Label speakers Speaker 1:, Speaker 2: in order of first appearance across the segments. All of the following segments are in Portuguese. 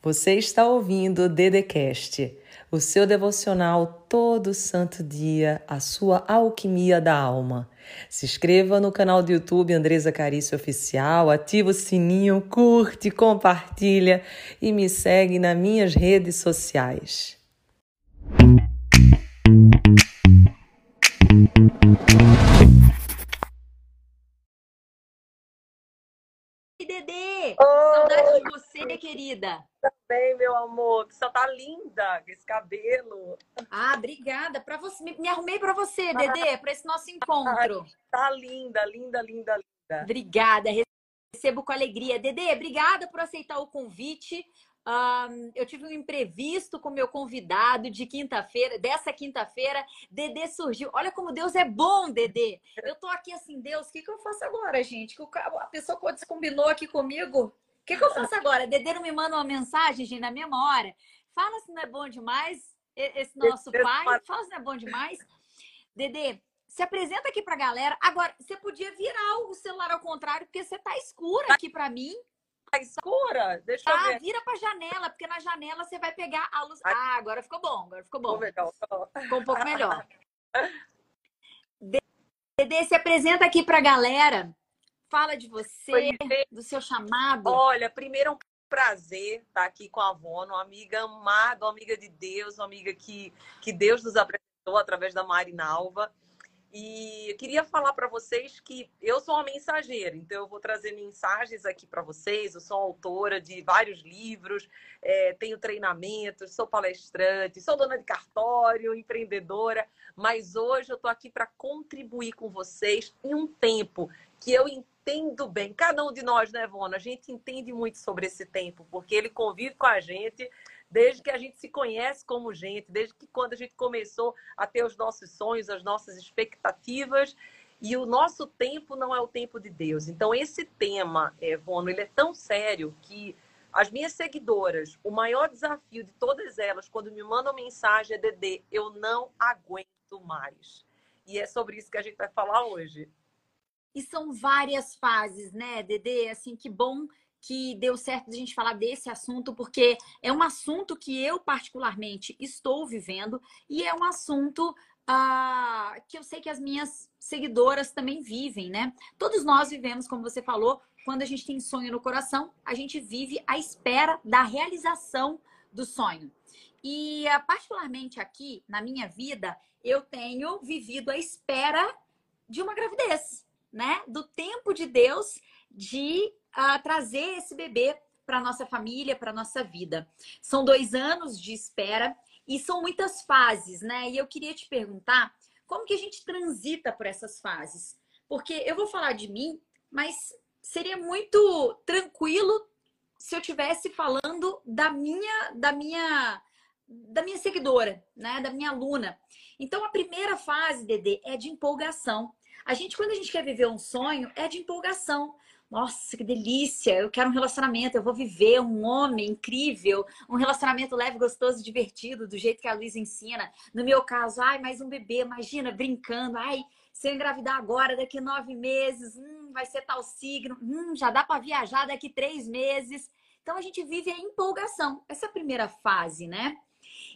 Speaker 1: Você está ouvindo o Dedecast, o seu devocional todo santo dia, a sua alquimia da alma. Se inscreva no canal do YouTube Andresa Carício Oficial, ativa o sininho, curte, compartilha e me segue nas minhas redes sociais.
Speaker 2: Dedê! Saudade de você, querida.
Speaker 3: Também, meu amor. Você tá linda com esse cabelo.
Speaker 2: Ah, obrigada. Para você, me, me arrumei para você, Dedê, para esse nosso encontro.
Speaker 3: Tá linda, linda, linda, linda.
Speaker 2: Obrigada. Recebo com alegria. Dedê, obrigada por aceitar o convite. Um, eu tive um imprevisto com meu convidado de quinta-feira, dessa quinta-feira. Dedê surgiu. Olha como Deus é bom, Dedê. Eu tô aqui assim, Deus, o que, que eu faço agora, gente? Que a pessoa combinou aqui comigo. O que, que eu faço agora? Dedê não me manda uma mensagem, gente, na mesma hora. Fala se não é bom demais, esse nosso pai. Fala se não é bom demais. Dedê, se apresenta aqui pra galera. Agora, você podia virar o celular ao contrário, porque você tá escura aqui para mim.
Speaker 3: Tá escura? Deixa
Speaker 2: tá,
Speaker 3: eu ver.
Speaker 2: vira pra janela, porque na janela você vai pegar a luz. Ah, agora ficou bom, agora ficou bom.
Speaker 3: Legal.
Speaker 2: Ficou um pouco melhor. Dedê, se apresenta aqui pra galera. Fala de você, do seu chamado.
Speaker 3: Olha, primeiro é um prazer estar aqui com a Avono, uma amiga amada, uma amiga de Deus, uma amiga que, que Deus nos apresentou através da Marinalva. E eu queria falar para vocês que eu sou uma mensageira, então eu vou trazer mensagens aqui para vocês. Eu sou autora de vários livros, é, tenho treinamentos, sou palestrante, sou dona de cartório, empreendedora, mas hoje eu estou aqui para contribuir com vocês em um tempo que eu entendo bem. Cada um de nós, né, Vona? A gente entende muito sobre esse tempo, porque ele convive com a gente desde que a gente se conhece como gente, desde que quando a gente começou a ter os nossos sonhos, as nossas expectativas. E o nosso tempo não é o tempo de Deus. Então, esse tema, é, Vono, ele é tão sério que as minhas seguidoras, o maior desafio de todas elas, quando me mandam mensagem, é Dedê, eu não aguento mais. E é sobre isso que a gente vai falar hoje.
Speaker 2: E são várias fases, né, Dedê? Assim, que bom que deu certo a gente falar desse assunto, porque é um assunto que eu, particularmente, estou vivendo e é um assunto ah, que eu sei que as minhas seguidoras também vivem, né? Todos nós vivemos, como você falou, quando a gente tem sonho no coração, a gente vive à espera da realização do sonho. E, ah, particularmente aqui, na minha vida, eu tenho vivido à espera de uma gravidez, né? Do tempo de Deus de a trazer esse bebê para nossa família, para nossa vida. São dois anos de espera e são muitas fases, né? E eu queria te perguntar como que a gente transita por essas fases, porque eu vou falar de mim, mas seria muito tranquilo se eu tivesse falando da minha, da minha, da minha seguidora, né? Da minha aluna. Então a primeira fase, Dedê, é de empolgação. A gente, quando a gente quer viver um sonho, é de empolgação nossa, que delícia, eu quero um relacionamento, eu vou viver um homem incrível, um relacionamento leve, gostoso, divertido, do jeito que a Luísa ensina. No meu caso, ai, mais um bebê, imagina, brincando, ai, se eu engravidar agora, daqui nove meses, hum, vai ser tal signo, hum, já dá para viajar daqui três meses. Então a gente vive a empolgação, essa é a primeira fase, né?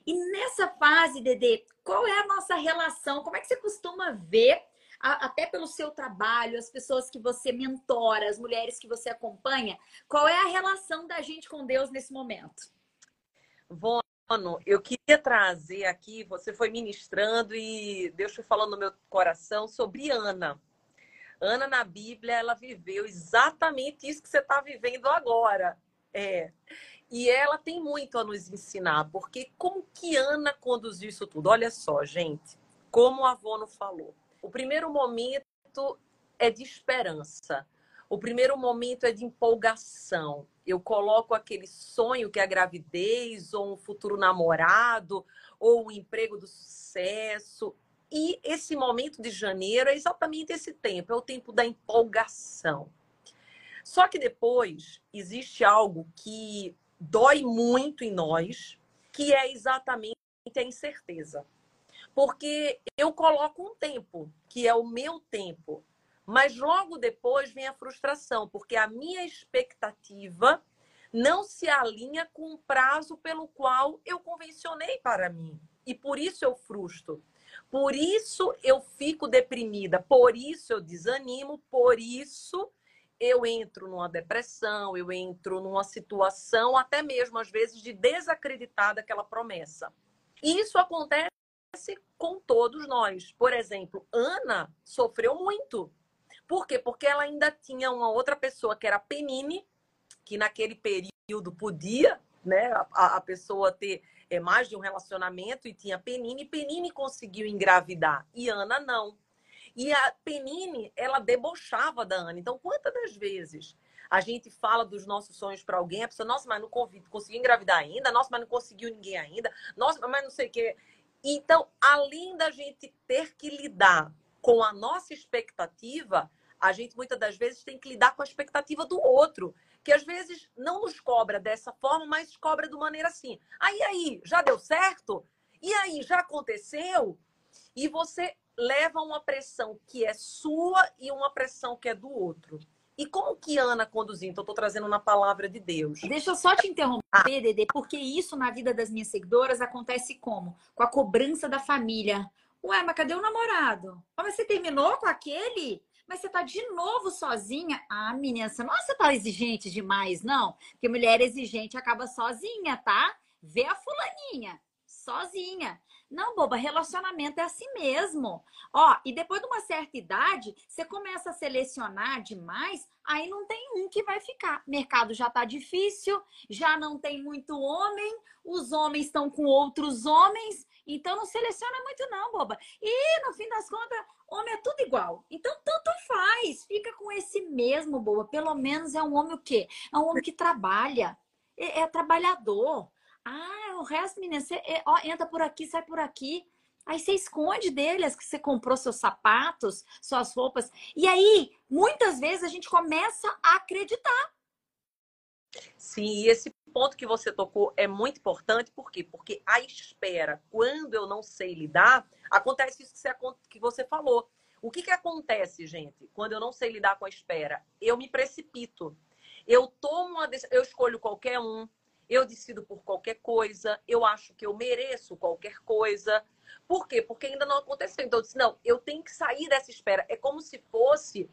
Speaker 2: E nessa fase, Dedê, qual é a nossa relação? Como é que você costuma ver até pelo seu trabalho, as pessoas que você mentora, as mulheres que você acompanha, qual é a relação da gente com Deus nesse momento?
Speaker 3: Vono, eu queria trazer aqui, você foi ministrando e Deus foi falando no meu coração sobre Ana. Ana na Bíblia, ela viveu exatamente isso que você está vivendo agora. É. E ela tem muito a nos ensinar, porque como que Ana conduziu isso tudo? Olha só, gente, como a Vono falou. O primeiro momento é de esperança. O primeiro momento é de empolgação. Eu coloco aquele sonho que é a gravidez, ou um futuro namorado, ou o emprego do sucesso. E esse momento de janeiro é exatamente esse tempo, é o tempo da empolgação. Só que depois existe algo que dói muito em nós, que é exatamente a incerteza. Porque eu coloco um tempo, que é o meu tempo, mas logo depois vem a frustração, porque a minha expectativa não se alinha com o prazo pelo qual eu convencionei para mim. E por isso eu frustro. Por isso eu fico deprimida, por isso eu desanimo, por isso eu entro numa depressão, eu entro numa situação até mesmo às vezes de desacreditar daquela promessa. Isso acontece com todos nós. Por exemplo, Ana sofreu muito. Por quê? Porque ela ainda tinha uma outra pessoa que era Penine, que naquele período podia, né, a, a pessoa ter é, mais de um relacionamento e tinha Penine. Penine conseguiu engravidar e Ana não. E a Penine, ela debochava da Ana. Então, quantas das vezes a gente fala dos nossos sonhos para alguém, a pessoa, nossa, mas não conseguiu engravidar ainda, nossa, mas não conseguiu ninguém ainda, nossa, mas não sei o quê. Então, além da gente ter que lidar com a nossa expectativa, a gente muitas das vezes tem que lidar com a expectativa do outro, que às vezes não nos cobra dessa forma, mas cobra de maneira assim. Aí, aí, já deu certo? E aí, já aconteceu? E você leva uma pressão que é sua e uma pressão que é do outro. E como que Ana conduziu? Então, estou trazendo na palavra de Deus.
Speaker 2: Deixa eu só te interromper, ah. Dede, porque isso na vida das minhas seguidoras acontece como? Com a cobrança da família. Ué, mas cadê o namorado? mas você terminou com aquele? Mas você tá de novo sozinha? Ah, menina, você não você tá exigente demais, não? Porque mulher exigente acaba sozinha, tá? Vê a fulaninha, sozinha. Não, boba, relacionamento é assim mesmo. Ó, e depois de uma certa idade, você começa a selecionar demais, aí não tem um que vai ficar. Mercado já tá difícil, já não tem muito homem, os homens estão com outros homens, então não seleciona muito não, boba. E no fim das contas, homem é tudo igual. Então tanto faz, fica com esse mesmo, boba. Pelo menos é um homem o quê? É um homem que trabalha, é, é trabalhador. Ah, o resto, menina, você é, ó, entra por aqui, sai por aqui. Aí você esconde dele as que você comprou seus sapatos, suas roupas. E aí, muitas vezes, a gente começa a acreditar.
Speaker 3: Sim, e esse ponto que você tocou é muito importante, por quê? Porque a espera, quando eu não sei lidar, acontece isso que você falou. O que, que acontece, gente, quando eu não sei lidar com a espera? Eu me precipito. Eu tomo uma eu escolho qualquer um, eu decido por qualquer coisa, eu acho que eu mereço qualquer coisa. Por quê? Porque ainda não aconteceu. Então, eu disse, não, eu tenho que sair dessa espera. É como se fosse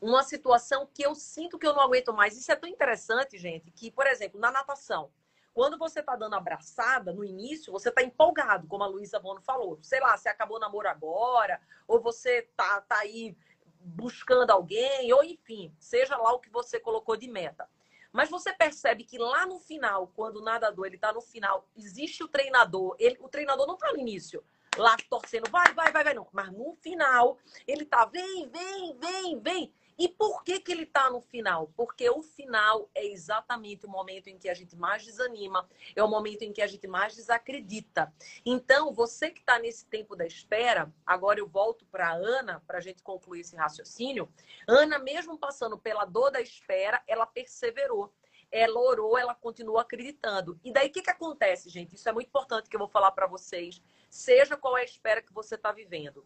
Speaker 3: uma situação que eu sinto que eu não aguento mais. Isso é tão interessante, gente, que, por exemplo, na natação, quando você está dando abraçada no início, você está empolgado, como a Luísa Bono falou. Sei lá, você acabou o namoro agora, ou você tá, tá aí buscando alguém, ou enfim, seja lá o que você colocou de meta. Mas você percebe que lá no final, quando o nadador ele está no final, existe o treinador. Ele, o treinador não está no início lá torcendo, vai, vai, vai, vai, não. Mas no final, ele tá, vem, vem, vem, vem. E por que, que ele está no final? Porque o final é exatamente o momento em que a gente mais desanima, é o momento em que a gente mais desacredita. Então, você que está nesse tempo da espera, agora eu volto para Ana, para a gente concluir esse raciocínio. Ana, mesmo passando pela dor da espera, ela perseverou ela orou, ela continua acreditando. E daí o que, que acontece, gente? Isso é muito importante que eu vou falar para vocês. Seja qual é a espera que você está vivendo.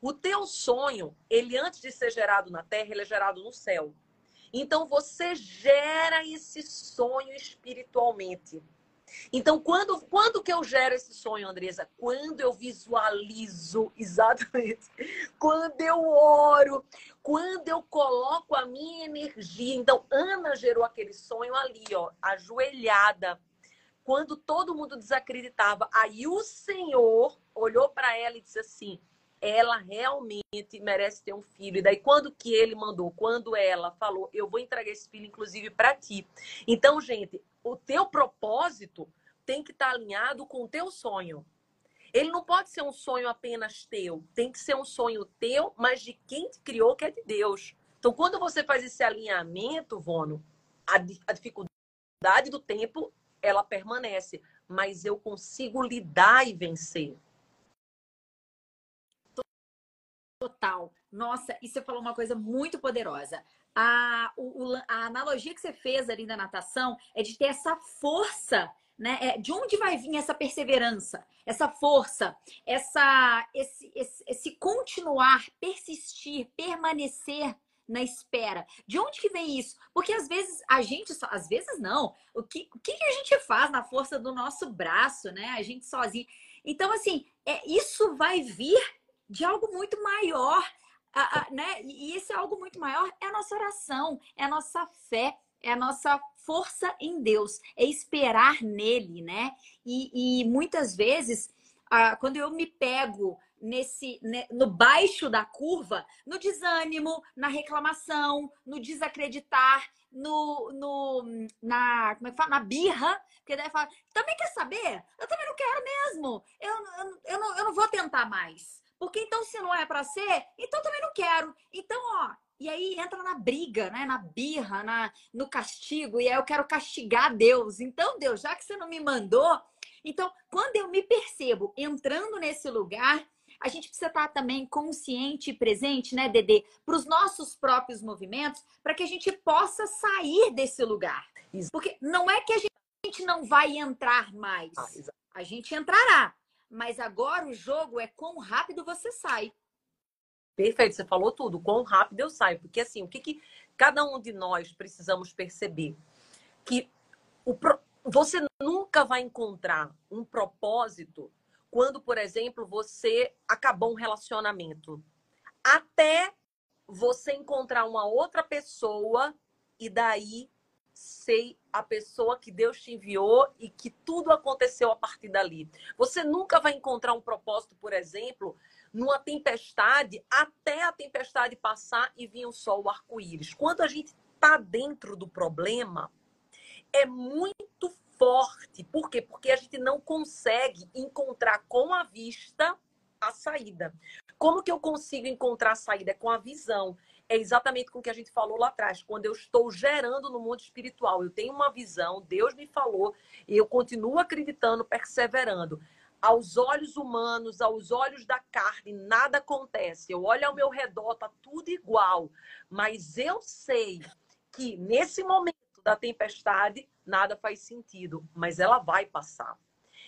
Speaker 3: O teu sonho, ele antes de ser gerado na terra, ele é gerado no céu. Então você gera esse sonho espiritualmente. Então, quando, quando que eu gero esse sonho, Andresa? Quando eu visualizo, exatamente. Quando eu oro, quando eu coloco a minha energia. Então, Ana gerou aquele sonho ali, ó, ajoelhada. Quando todo mundo desacreditava. Aí o Senhor olhou para ela e disse assim: ela realmente merece ter um filho. E daí, quando que ele mandou? Quando ela falou, eu vou entregar esse filho, inclusive, para ti. Então, gente, o teu propósito tem que estar tá alinhado com o teu sonho. Ele não pode ser um sonho apenas teu. Tem que ser um sonho teu, mas de quem te criou, que é de Deus. Então, quando você faz esse alinhamento, Vono, a, a dificuldade do tempo, ela permanece. Mas eu consigo lidar e vencer.
Speaker 2: Total. Nossa, e você falou uma coisa muito poderosa. A, o, a analogia que você fez ali da natação é de ter essa força, né? É, de onde vai vir essa perseverança, essa força, essa, esse, esse, esse continuar, persistir, permanecer na espera. De onde que vem isso? Porque às vezes a gente às vezes não. O que, o que a gente faz na força do nosso braço, né? A gente sozinho. Então, assim, é, isso vai vir de algo muito maior, né? E esse algo muito maior é a nossa oração, é a nossa fé, é a nossa força em Deus, é esperar nele, né? E, e muitas vezes, quando eu me pego nesse né, no baixo da curva, no desânimo, na reclamação, no desacreditar, no, no na como é que fala? na birra, porque daí fala, também quer saber? Eu também não quero mesmo. Eu, eu, eu, não, eu não vou tentar mais. Porque então, se não é para ser, então também não quero. Então, ó, e aí entra na briga, né? Na birra, na, no castigo. E aí eu quero castigar Deus. Então, Deus, já que você não me mandou. Então, quando eu me percebo entrando nesse lugar, a gente precisa estar também consciente e presente, né, Dedê, para os nossos próprios movimentos, para que a gente possa sair desse lugar. Porque não é que a gente não vai entrar mais. Ah, a gente entrará. Mas agora o jogo é quão rápido você sai.
Speaker 3: Perfeito, você falou tudo. Quão rápido eu saio. Porque assim, o que, que cada um de nós precisamos perceber? Que o pro... você nunca vai encontrar um propósito quando, por exemplo, você acabou um relacionamento. Até você encontrar uma outra pessoa e daí ser a pessoa que Deus te enviou e que tudo aconteceu a partir dali. Você nunca vai encontrar um propósito, por exemplo, numa tempestade, até a tempestade passar e vir o sol, o arco-íris. Quando a gente está dentro do problema, é muito forte. Por quê? Porque a gente não consegue encontrar com a vista a saída. Como que eu consigo encontrar a saída? É com a visão. É exatamente com o que a gente falou lá atrás. Quando eu estou gerando no mundo espiritual, eu tenho uma visão, Deus me falou, e eu continuo acreditando, perseverando. Aos olhos humanos, aos olhos da carne, nada acontece. Eu olho ao meu redor, tá tudo igual. Mas eu sei que nesse momento da tempestade, nada faz sentido, mas ela vai passar.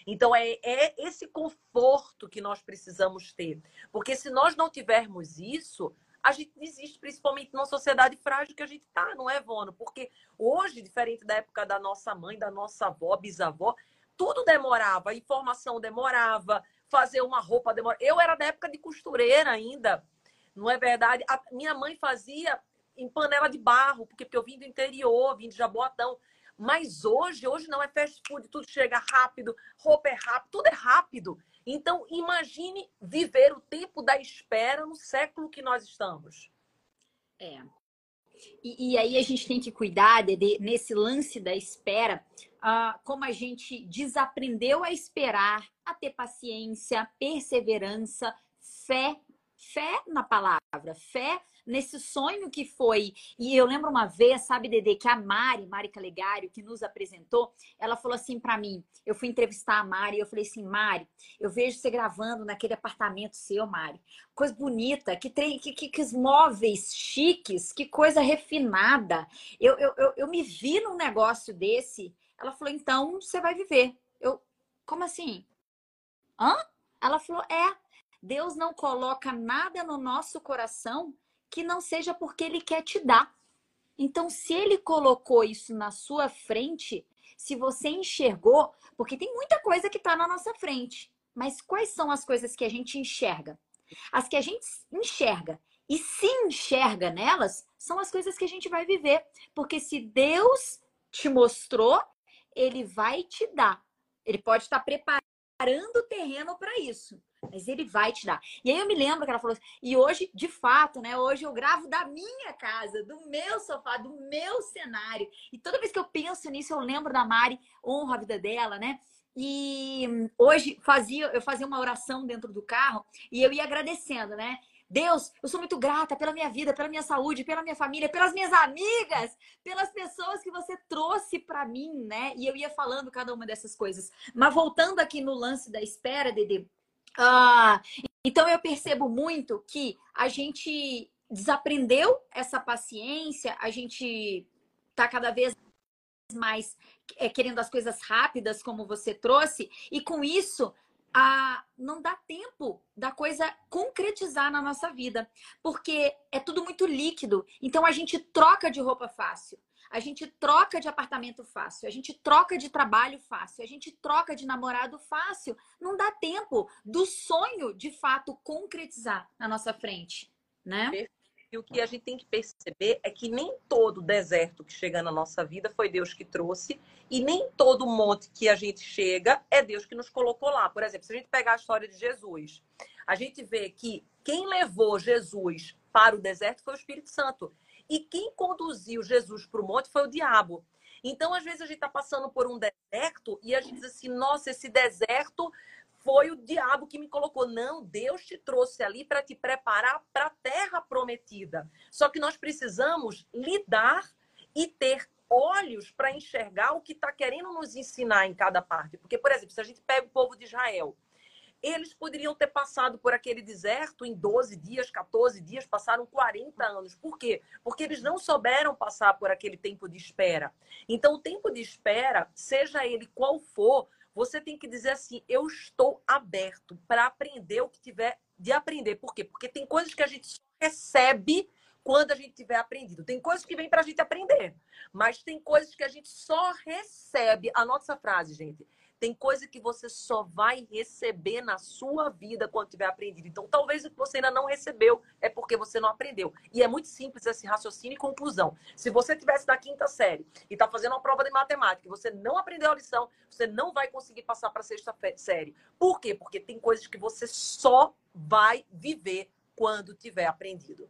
Speaker 3: Então, é, é esse conforto que nós precisamos ter. Porque se nós não tivermos isso, a gente desiste, principalmente numa sociedade frágil que a gente está, não é, Vono? Porque hoje, diferente da época da nossa mãe, da nossa avó, bisavó, tudo demorava, a informação demorava, fazer uma roupa demorava. Eu era da época de costureira ainda, não é verdade? A minha mãe fazia em panela de barro, porque, porque eu vim do interior, vim de Jaboatão. Mas hoje, hoje não é fast food, tudo chega rápido, roupa é rápido, tudo é rápido. Então, imagine viver o tempo da espera no século que nós estamos.
Speaker 2: É. E, e aí a gente tem que cuidar de, de nesse lance da espera, uh, como a gente desaprendeu a esperar, a ter paciência, perseverança, fé, fé na palavra, fé nesse sonho que foi. E eu lembro uma vez, sabe, Dede, que a Mari, Mari Calegário, que nos apresentou, ela falou assim para mim. Eu fui entrevistar a Mari e eu falei assim: Mari, eu vejo você gravando naquele apartamento seu, Mari. Coisa bonita, que tem que, que, que móveis chiques, que coisa refinada. Eu, eu, eu, eu me vi num negócio desse. Ela falou: então você vai viver. Eu, como assim? Hã? Ela falou: é. Deus não coloca nada no nosso coração que não seja porque ele quer te dar. Então, se ele colocou isso na sua frente, se você enxergou, porque tem muita coisa que está na nossa frente, mas quais são as coisas que a gente enxerga? As que a gente enxerga e se enxerga nelas são as coisas que a gente vai viver. Porque se Deus te mostrou, ele vai te dar. Ele pode estar preparando o terreno para isso mas ele vai te dar. E aí eu me lembro que ela falou assim, e hoje, de fato, né? Hoje eu gravo da minha casa, do meu sofá, do meu cenário. E toda vez que eu penso nisso, eu lembro da Mari, honro a vida dela, né? E hoje fazia, eu fazia uma oração dentro do carro e eu ia agradecendo, né? Deus, eu sou muito grata pela minha vida, pela minha saúde, pela minha família, pelas minhas amigas, pelas pessoas que você trouxe para mim, né? E eu ia falando cada uma dessas coisas. Mas voltando aqui no lance da espera, Dede, ah, então eu percebo muito que a gente desaprendeu essa paciência, a gente tá cada vez mais é, querendo as coisas rápidas, como você trouxe, e com isso a não dá tempo da coisa concretizar na nossa vida, porque é tudo muito líquido. Então a gente troca de roupa fácil, a gente troca de apartamento fácil, a gente troca de trabalho fácil, a gente troca de namorado fácil. Não dá tempo do sonho de fato concretizar na nossa frente, né?
Speaker 3: E o que a gente tem que perceber é que nem todo deserto que chega na nossa vida foi Deus que trouxe, e nem todo monte que a gente chega é Deus que nos colocou lá. Por exemplo, se a gente pegar a história de Jesus, a gente vê que quem levou Jesus para o deserto foi o Espírito Santo. E quem conduziu Jesus para o monte foi o diabo. Então, às vezes, a gente está passando por um deserto e a gente diz assim: nossa, esse deserto foi o diabo que me colocou. Não, Deus te trouxe ali para te preparar para a terra prometida. Só que nós precisamos lidar e ter olhos para enxergar o que está querendo nos ensinar em cada parte. Porque, por exemplo, se a gente pega o povo de Israel, eles poderiam ter passado por aquele deserto em 12 dias, 14 dias, passaram 40 anos. Por quê? Porque eles não souberam passar por aquele tempo de espera. Então, o tempo de espera, seja ele qual for, você tem que dizer assim: eu estou aberto para aprender o que tiver de aprender. Por quê? Porque tem coisas que a gente recebe quando a gente tiver aprendido. Tem coisas que vêm para a gente aprender, mas tem coisas que a gente só recebe. Anota essa frase, gente. Tem coisa que você só vai receber na sua vida quando tiver aprendido. Então, talvez o que você ainda não recebeu é porque você não aprendeu. E é muito simples esse raciocínio e conclusão. Se você tivesse na quinta série e está fazendo uma prova de matemática e você não aprendeu a lição, você não vai conseguir passar para a sexta série. Por quê? Porque tem coisas que você só vai viver quando tiver aprendido.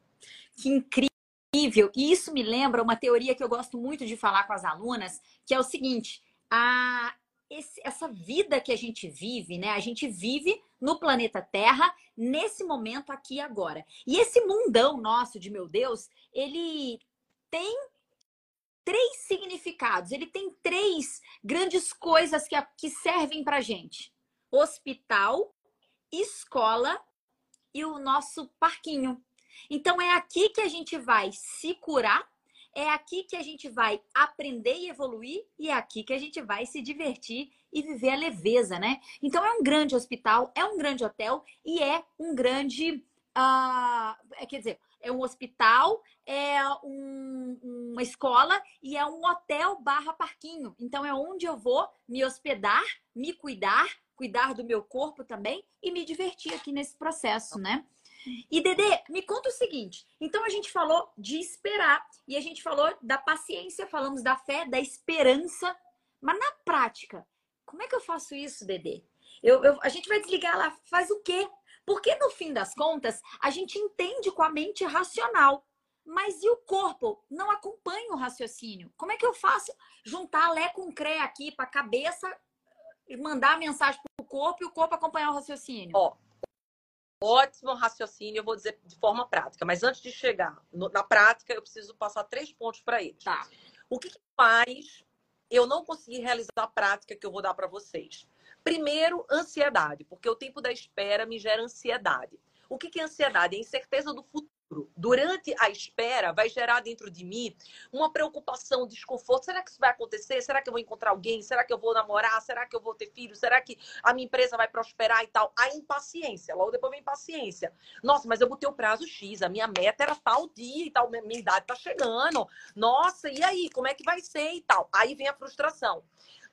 Speaker 2: Que incrível! E isso me lembra uma teoria que eu gosto muito de falar com as alunas, que é o seguinte: a esse, essa vida que a gente vive, né? A gente vive no planeta Terra, nesse momento aqui agora. E esse mundão nosso de meu Deus, ele tem três significados, ele tem três grandes coisas que, que servem pra gente: hospital, escola e o nosso parquinho. Então é aqui que a gente vai se curar é aqui que a gente vai aprender e evoluir e é aqui que a gente vai se divertir e viver a leveza, né? Então é um grande hospital, é um grande hotel e é um grande. Uh, quer dizer, é um hospital, é um, uma escola e é um hotel barra parquinho. Então é onde eu vou me hospedar, me cuidar, cuidar do meu corpo também e me divertir aqui nesse processo, né? E Dedê, me conta o seguinte: então a gente falou de esperar e a gente falou da paciência, falamos da fé, da esperança, mas na prática, como é que eu faço isso, Dedê? Eu, eu, a gente vai desligar lá, faz o quê? Porque no fim das contas, a gente entende com a mente racional, mas e o corpo não acompanha o raciocínio? Como é que eu faço juntar Lé com Cré aqui para a cabeça mandar a mensagem para o corpo e o corpo acompanhar o raciocínio?
Speaker 3: Ó, Ótimo raciocínio, eu vou dizer de forma prática. Mas antes de chegar no, na prática, eu preciso passar três pontos para eles.
Speaker 2: Tá.
Speaker 3: O que, que faz eu não conseguir realizar a prática que eu vou dar para vocês? Primeiro, ansiedade, porque o tempo da espera me gera ansiedade. O que, que é ansiedade? É incerteza do futuro durante a espera, vai gerar dentro de mim uma preocupação, desconforto. Será que isso vai acontecer? Será que eu vou encontrar alguém? Será que eu vou namorar? Será que eu vou ter filho? Será que a minha empresa vai prosperar e tal? A impaciência. Logo depois vem impaciência. Nossa, mas eu botei o prazo X. A minha meta era tal dia e tal. Minha idade tá chegando. Nossa, e aí? Como é que vai ser e tal? Aí vem a frustração.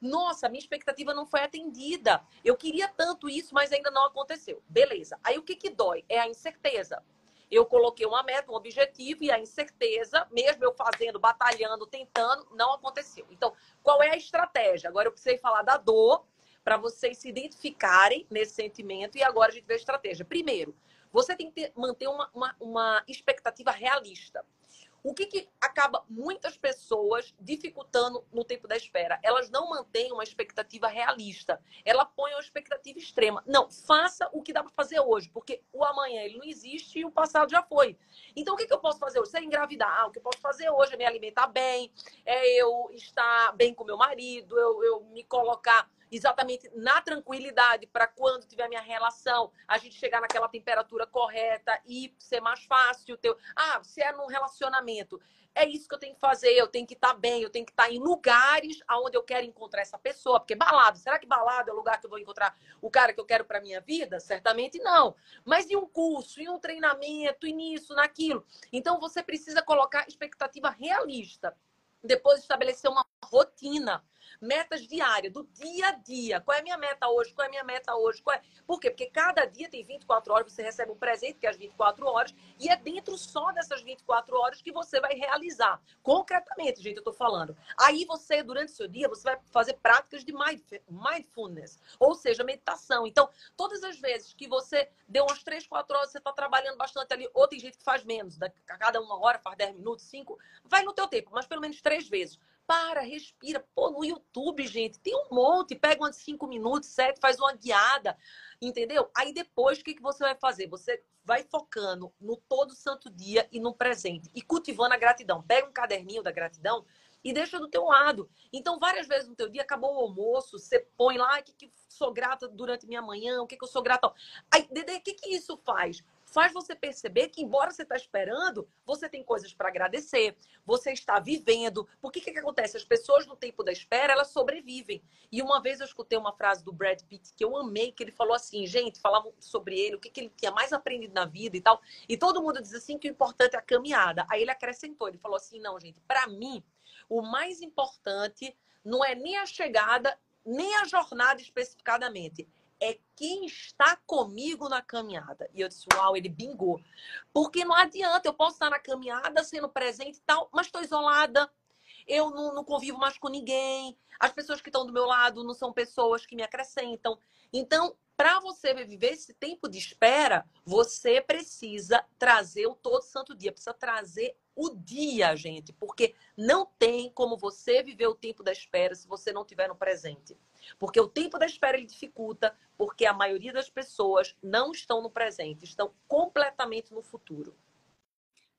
Speaker 3: Nossa, minha expectativa não foi atendida. Eu queria tanto isso, mas ainda não aconteceu. Beleza. Aí o que que dói? É a incerteza. Eu coloquei uma meta, um objetivo e a incerteza, mesmo eu fazendo, batalhando, tentando, não aconteceu. Então, qual é a estratégia? Agora eu precisei falar da dor para vocês se identificarem nesse sentimento e agora a gente vê a estratégia. Primeiro, você tem que ter, manter uma, uma, uma expectativa realista. O que, que acaba muitas pessoas dificultando no tempo da espera? Elas não mantêm uma expectativa realista. Ela põe uma expectativa extrema. Não, faça o que dá para fazer hoje, porque o amanhã ele não existe e o passado já foi. Então, o que, que eu posso fazer hoje? Você engravidar. Ah, o que eu posso fazer hoje é me alimentar bem, é eu estar bem com meu marido, eu, eu me colocar exatamente na tranquilidade para quando tiver minha relação, a gente chegar naquela temperatura correta e ser mais fácil. Teu... Ah, se é num relacionamento, é isso que eu tenho que fazer, eu tenho que estar tá bem, eu tenho que estar tá em lugares aonde eu quero encontrar essa pessoa, porque balada, será que balada é o lugar que eu vou encontrar o cara que eu quero para minha vida? Certamente não. Mas em um curso, em um treinamento, e nisso, naquilo. Então você precisa colocar expectativa realista. Depois estabelecer uma rotina metas diárias, do dia a dia. Qual é a minha meta hoje? Qual é a minha meta hoje? É... Por quê? Porque cada dia tem 24 horas, você recebe um presente, que é as 24 horas, e é dentro só dessas 24 horas que você vai realizar. Concretamente, gente, eu tô falando. Aí você, durante o seu dia, você vai fazer práticas de mindfulness, ou seja, meditação. Então, todas as vezes que você deu umas 3, 4 horas, você está trabalhando bastante ali, ou tem gente que faz menos, a cada uma hora faz 10 minutos, 5, vai no teu tempo, mas pelo menos três vezes para, respira. Pô, no YouTube, gente, tem um monte. Pega uns cinco minutos, sete, faz uma guiada, entendeu? Aí depois, o que, que você vai fazer? Você vai focando no todo santo dia e no presente. E cultivando a gratidão. Pega um caderninho da gratidão e deixa do teu lado. Então, várias vezes no teu dia, acabou o almoço, você põe lá, o que, que sou grata durante minha manhã, o que, que eu sou grata. Aí, Dede, o que, que isso faz? Faz você perceber que, embora você está esperando, você tem coisas para agradecer, você está vivendo. Porque o que, que acontece? As pessoas no tempo da espera, elas sobrevivem. E uma vez eu escutei uma frase do Brad Pitt que eu amei, que ele falou assim, gente, falavam sobre ele, o que, que ele tinha mais aprendido na vida e tal. E todo mundo diz assim que o importante é a caminhada. Aí ele acrescentou, ele falou assim, não, gente, para mim, o mais importante não é nem a chegada, nem a jornada especificadamente é quem está comigo na caminhada. E eu disse, uau, ele bingou. Porque não adianta, eu posso estar na caminhada sendo presente e tal, mas estou isolada, eu não, não, convivo mais com ninguém, as pessoas que estão do meu lado não são pessoas que me acrescentam. Então, para você viver esse tempo de espera, você precisa trazer o todo santo dia, precisa trazer o dia, gente, porque não tem como você viver o tempo da espera se você não tiver no presente. Porque o tempo da espera ele dificulta, porque a maioria das pessoas não estão no presente, estão completamente no futuro.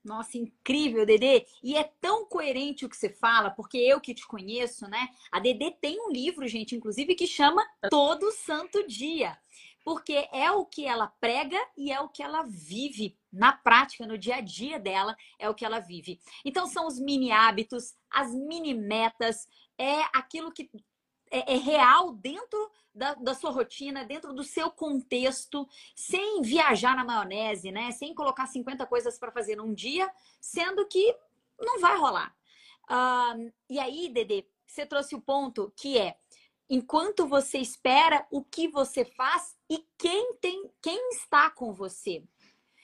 Speaker 2: Nossa, incrível, Dedê. E é tão coerente o que você fala, porque eu que te conheço, né? A Dedê tem um livro, gente, inclusive, que chama Todo Santo Dia. Porque é o que ela prega e é o que ela vive na prática, no dia a dia dela, é o que ela vive. Então, são os mini hábitos, as mini metas, é aquilo que é, é real dentro da, da, sua rotina, dentro do seu contexto, sem viajar na maionese, né? Sem colocar 50 coisas para fazer num dia, sendo que não vai rolar. Uh, e aí, Dede, você trouxe o ponto que é enquanto você espera, o que você faz e quem tem, quem está com você.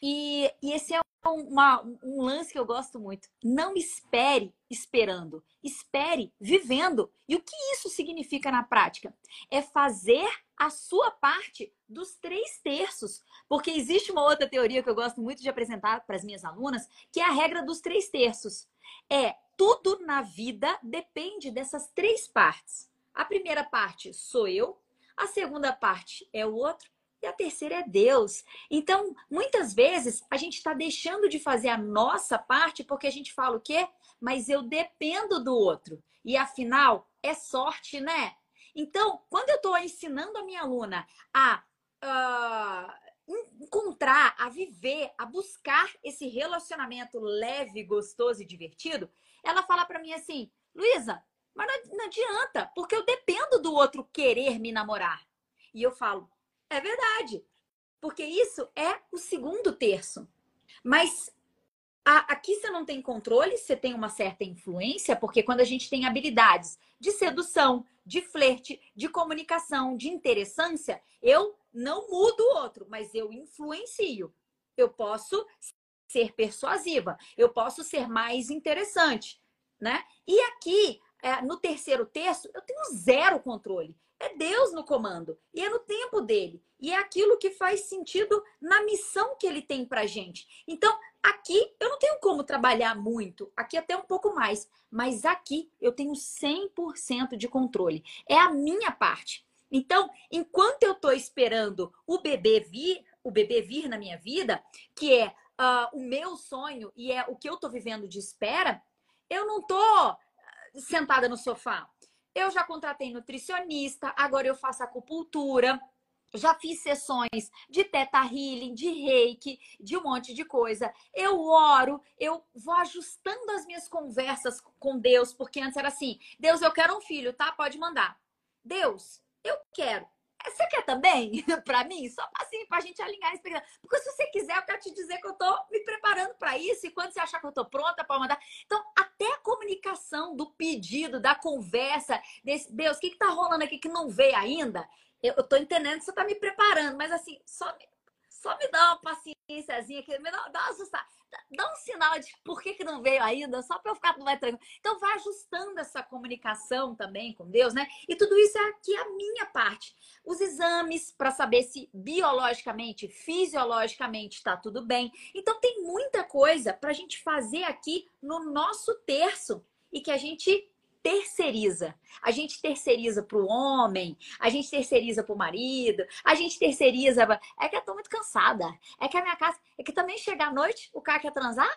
Speaker 2: E, e esse é uma, um lance que eu gosto muito. Não espere esperando, espere vivendo. E o que isso significa na prática? É fazer a sua parte dos três terços. Porque existe uma outra teoria que eu gosto muito de apresentar para as minhas alunas, que é a regra dos três terços. É tudo na vida depende dessas três partes. A primeira parte sou eu, a segunda parte é o outro e a terceira é Deus. Então, muitas vezes a gente está deixando de fazer a nossa parte porque a gente fala o quê? Mas eu dependo do outro. E afinal, é sorte, né? Então, quando eu estou ensinando a minha aluna a uh, encontrar, a viver, a buscar esse relacionamento leve, gostoso e divertido, ela fala para mim assim: Luísa, mas não adianta, porque eu dependo do outro querer me namorar. E eu falo: é verdade. Porque isso é o segundo terço. Mas aqui você não tem controle, você tem uma certa influência, porque quando a gente tem habilidades de sedução, de flerte, de comunicação, de interessância, eu não mudo o outro, mas eu influencio. Eu posso ser persuasiva, eu posso ser mais interessante, né? E aqui, é, no terceiro terço, eu tenho zero controle. É Deus no comando e é no tempo dele. E é aquilo que faz sentido na missão que ele tem pra gente. Então, aqui eu não tenho como trabalhar muito, aqui até um pouco mais, mas aqui eu tenho 100% de controle. É a minha parte. Então, enquanto eu estou esperando o bebê vir, o bebê vir na minha vida, que é uh, o meu sonho e é o que eu estou vivendo de espera, eu não estou sentada no sofá eu já contratei nutricionista, agora eu faço acupuntura. Já fiz sessões de teta healing, de reiki, de um monte de coisa. Eu oro, eu vou ajustando as minhas conversas com Deus, porque antes era assim: Deus, eu quero um filho, tá? Pode mandar. Deus, eu quero. Você quer também para mim? Só assim, para a gente alinhar a expectativa. Porque se você quiser, eu quero te dizer que eu estou me preparando para isso. E quando você achar que eu estou pronta para mandar. Então, até a comunicação do pedido, da conversa, desse Deus, o que está rolando aqui que não veio ainda? Eu estou entendendo que você está me preparando, mas assim, só me, só me dá uma paciênciazinha aqui, me dá, dá uma assustada dá um sinal de por que, que não veio ainda, só para eu ficar mais tranquilo. Então, vai ajustando essa comunicação também com Deus, né? E tudo isso é aqui a minha parte. Os exames para saber se biologicamente, fisiologicamente está tudo bem. Então, tem muita coisa para a gente fazer aqui no nosso terço e que a gente terceiriza. A gente terceiriza para o homem, a gente terceiriza para o marido, a gente terceiriza. É que eu tô muito cansada. É que a minha casa. É que também chega à noite, o cara quer transar.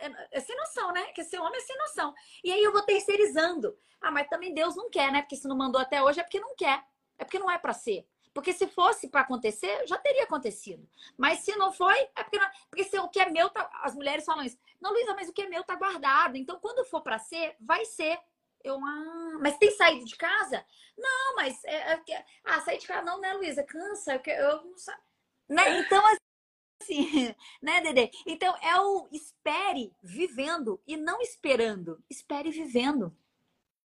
Speaker 2: É, é sem noção, né? Que esse homem é sem noção. E aí eu vou terceirizando. Ah, mas também Deus não quer, né? Porque se não mandou até hoje é porque não quer. É porque não é para ser. Porque se fosse para acontecer, já teria acontecido. Mas se não foi, é porque, não... porque se o que é meu, tá... as mulheres falam isso. Não, Luísa, mas o que é meu tá guardado. Então, quando for para ser, vai ser. Eu, ah, mas tem saído de casa? Não, mas é, é, ah, sair de casa não, né, Luísa? Cansa, eu, eu não sei. Né? Então, assim, né, Dede? Então é o espere vivendo e não esperando. Espere vivendo.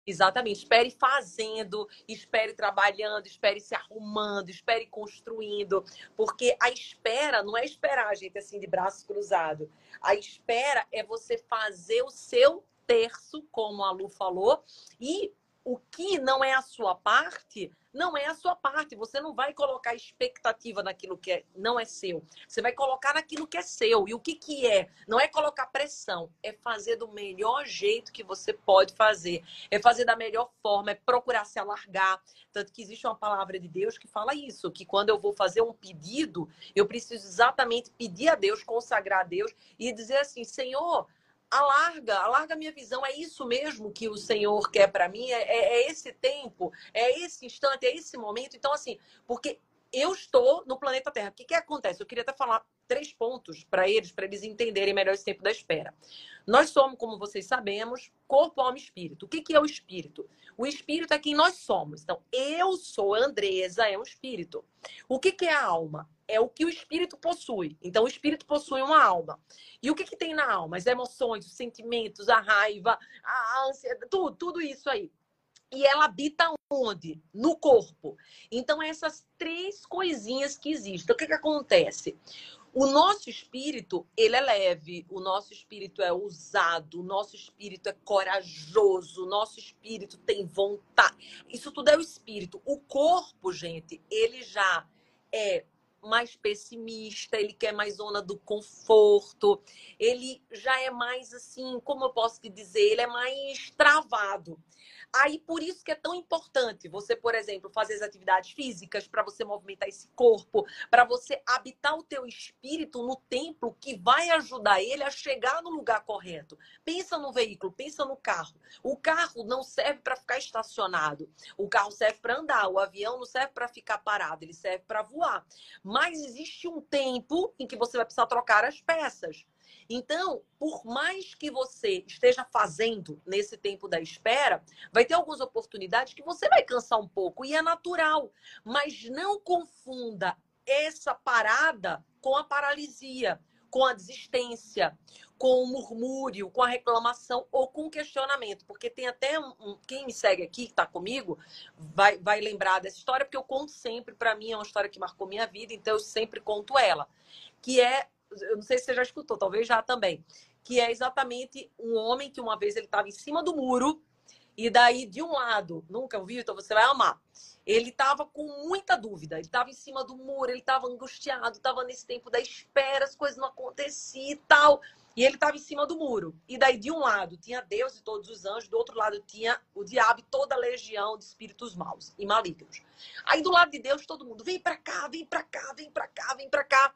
Speaker 3: Exatamente. Espere fazendo, espere trabalhando, espere se arrumando, espere construindo. Porque a espera não é esperar, gente, assim, de braços cruzados. A espera é você fazer o seu terço, como a Lu falou, e o que não é a sua parte, não é a sua parte. Você não vai colocar expectativa naquilo que é, não é seu. Você vai colocar naquilo que é seu. E o que, que é? Não é colocar pressão, é fazer do melhor jeito que você pode fazer. É fazer da melhor forma, é procurar se alargar. Tanto que existe uma palavra de Deus que fala isso, que quando eu vou fazer um pedido, eu preciso exatamente pedir a Deus, consagrar a Deus e dizer assim, Senhor, alarga, alarga a minha visão. É isso mesmo que o Senhor quer para mim? É, é, é, esse tempo, é esse instante, é esse momento. Então, assim, porque eu estou no planeta Terra. O que, que acontece? Eu queria até falar três pontos para eles, para eles entenderem melhor esse tempo da espera. Nós somos, como vocês sabemos, corpo, alma e espírito. O que, que é o espírito? O espírito é quem nós somos. Então, eu sou Andresa, é um espírito. O que, que é a alma? É o que o espírito possui. Então, o espírito possui uma alma. E o que, que tem na alma? As emoções, os sentimentos, a raiva, a ânsia, tudo, tudo isso aí. E ela habita onde? No corpo. Então, essas três coisinhas que existem. O que, que acontece? O nosso espírito, ele é leve, o nosso espírito é ousado, o nosso espírito é corajoso, o nosso espírito tem vontade. Isso tudo é o espírito. O corpo, gente, ele já é mais pessimista, ele quer mais zona do conforto, ele já é mais assim, como eu posso te dizer, ele é mais travado. Aí por isso que é tão importante você, por exemplo, fazer as atividades físicas para você movimentar esse corpo, para você habitar o teu espírito no templo que vai ajudar ele a chegar no lugar correto. Pensa no veículo, pensa no carro. O carro não serve para ficar estacionado. O carro serve para andar, o avião não serve para ficar parado, ele serve para voar. Mas existe um tempo em que você vai precisar trocar as peças. Então, por mais que você esteja fazendo nesse tempo da espera, vai ter algumas oportunidades que você vai cansar um pouco e é natural. Mas não confunda essa parada com a paralisia, com a desistência, com o murmúrio, com a reclamação ou com o questionamento. Porque tem até um, um quem me segue aqui, que está comigo, vai, vai lembrar dessa história, porque eu conto sempre, para mim é uma história que marcou minha vida, então eu sempre conto ela. Que é eu não sei se você já escutou, talvez já também, que é exatamente um homem que uma vez ele estava em cima do muro e daí de um lado, nunca ouviu, então você vai amar. Ele estava com muita dúvida, ele estava em cima do muro, ele estava angustiado, estava nesse tempo da espera, as coisas não aconteciam e tal. E ele estava em cima do muro. E daí, de um lado, tinha Deus e todos os anjos, do outro lado, tinha o diabo e toda a legião de espíritos maus e malignos. Aí, do lado de Deus, todo mundo, vem para cá, vem para cá, vem para cá, vem para cá.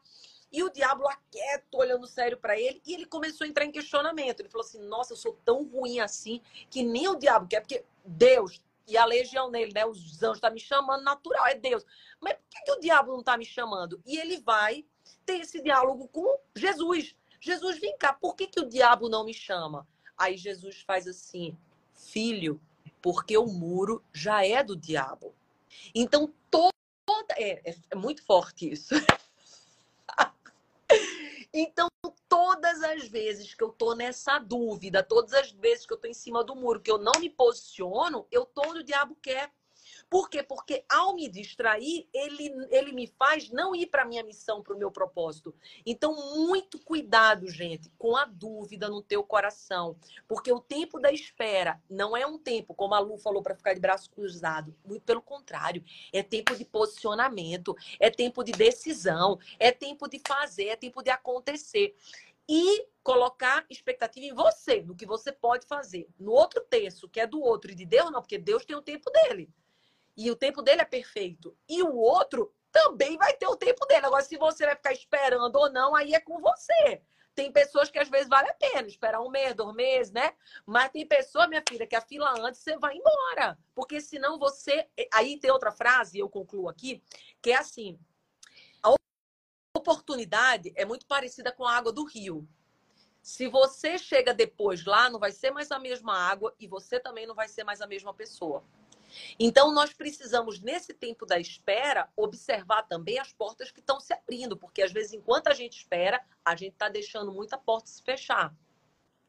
Speaker 3: E o diabo lá quieto, olhando sério para ele, e ele começou a entrar em questionamento. Ele falou assim: Nossa, eu sou tão ruim assim que nem o diabo quer, porque Deus e a legião nele, né? Os anjos tá me chamando, natural, é Deus. Mas por que, que o diabo não está me chamando? E ele vai ter esse diálogo com Jesus. Jesus, vem cá, por que, que o diabo não me chama? Aí Jesus faz assim, filho, porque o muro já é do diabo. Então, toda. É, é, é muito forte isso. então, todas as vezes que eu tô nessa dúvida, todas as vezes que eu tô em cima do muro, que eu não me posiciono, eu tô onde o diabo quer. Por quê? Porque ao me distrair, ele, ele me faz não ir para a minha missão, para o meu propósito. Então, muito cuidado, gente, com a dúvida no teu coração. Porque o tempo da espera não é um tempo, como a Lu falou, para ficar de braço cruzado. Muito pelo contrário. É tempo de posicionamento, é tempo de decisão, é tempo de fazer, é tempo de acontecer e colocar expectativa em você, no que você pode fazer. No outro terço, que é do outro e de Deus, não, porque Deus tem o tempo dele e o tempo dele é perfeito. E o outro também vai ter o tempo dele. Agora, se você vai ficar esperando ou não, aí é com você. Tem pessoas que às vezes vale a pena esperar um mês, dois meses, né? Mas tem pessoa, minha filha, que a fila antes você vai embora. Porque senão você. Aí tem outra frase, eu concluo aqui, que é assim: a oportunidade é muito parecida com a água do rio. Se você chega depois lá, não vai ser mais a mesma água e você também não vai ser mais a mesma pessoa. Então, nós precisamos, nesse tempo da espera, observar também as portas que estão se abrindo, porque às vezes, enquanto a gente espera, a gente está deixando muita porta se fechar.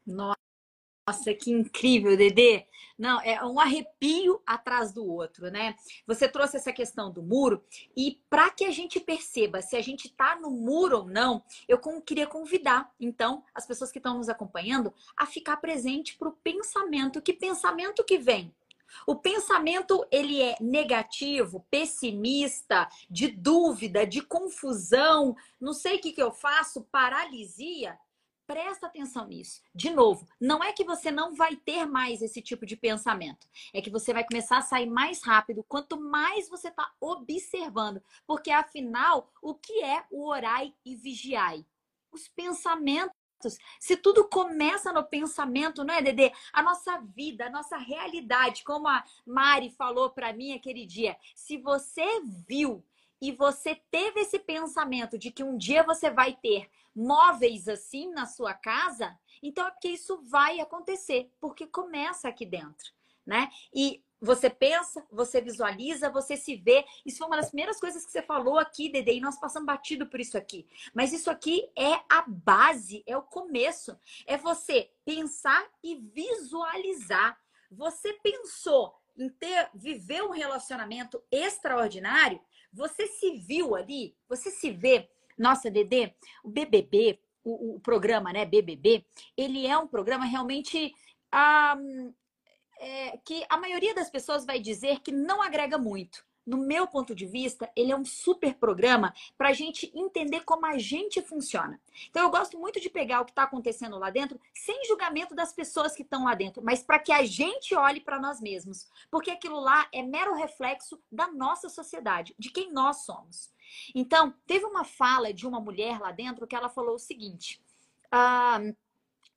Speaker 2: Nossa, que incrível, Dedê. Não, é um arrepio atrás do outro, né? Você trouxe essa questão do muro e para que a gente perceba se a gente está no muro ou não, eu queria convidar, então, as pessoas que estão nos acompanhando a ficar presente para o pensamento. Que pensamento que vem? O pensamento ele é negativo, pessimista, de dúvida, de confusão, não sei o que, que eu faço, paralisia. Presta atenção nisso. De novo, não é que você não vai ter mais esse tipo de pensamento. É que você vai começar a sair mais rápido quanto mais você está observando. Porque, afinal, o que é o orai e vigiai? Os pensamentos se tudo começa no pensamento, não é, Dedê? A nossa vida, a nossa realidade, como a Mari falou para mim aquele dia, se você viu e você teve esse pensamento de que um dia você vai ter móveis assim na sua casa, então é porque isso vai acontecer, porque começa aqui dentro, né? E você pensa, você visualiza, você se vê. Isso foi uma das primeiras coisas que você falou aqui, Dede, e nós passamos batido por isso aqui. Mas isso aqui é a base, é o começo. É você pensar e visualizar. Você pensou em ter, viver um relacionamento extraordinário, você se viu ali, você se vê. Nossa, Dedê, o BBB, o, o programa, né, BBB, ele é um programa realmente. Um, é, que a maioria das pessoas vai dizer que não agrega muito. No meu ponto de vista, ele é um super programa para a gente entender como a gente funciona. Então, eu gosto muito de pegar o que está acontecendo lá dentro, sem julgamento das pessoas que estão lá dentro, mas para que a gente olhe para nós mesmos. Porque aquilo lá é mero reflexo da nossa sociedade, de quem nós somos. Então, teve uma fala de uma mulher lá dentro que ela falou o seguinte: ah,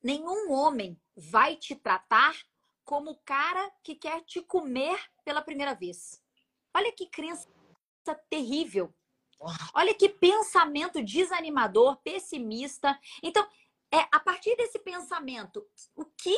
Speaker 2: nenhum homem vai te tratar como o cara que quer te comer pela primeira vez. Olha que crença terrível. Olha que pensamento desanimador, pessimista. Então, é a partir desse pensamento, o que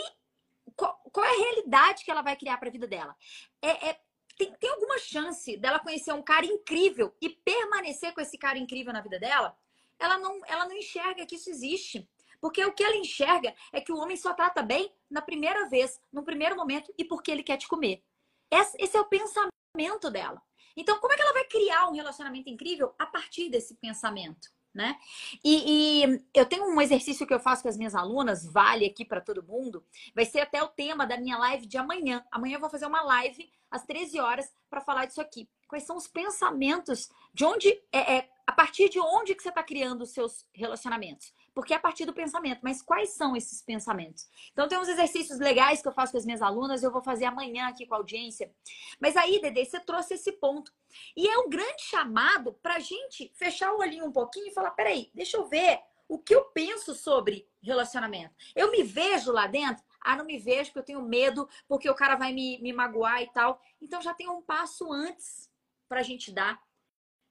Speaker 2: qual, qual é a realidade que ela vai criar para a vida dela? É, é tem, tem alguma chance dela conhecer um cara incrível e permanecer com esse cara incrível na vida dela? Ela não, ela não enxerga que isso existe. Porque o que ela enxerga é que o homem só trata bem na primeira vez, no primeiro momento e porque ele quer te comer. Esse é o pensamento dela. Então, como é que ela vai criar um relacionamento incrível a partir desse pensamento? Né? E, e, eu tenho um exercício que eu faço com as minhas alunas, vale aqui para todo mundo. Vai ser até o tema da minha live de amanhã. Amanhã eu vou fazer uma live às 13 horas para falar disso aqui. Quais são os pensamentos de onde é, é a partir de onde que você está criando os seus relacionamentos? Porque é a partir do pensamento. Mas quais são esses pensamentos? Então, tem uns exercícios legais que eu faço com as minhas alunas, eu vou fazer amanhã aqui com a audiência. Mas aí, Dede, você trouxe esse ponto. E é um grande chamado para a gente fechar o olhinho um pouquinho e falar: peraí, deixa eu ver o que eu penso sobre relacionamento. Eu me vejo lá dentro. Ah, não me vejo porque eu tenho medo, porque o cara vai me, me magoar e tal. Então já tem um passo antes para a gente dar,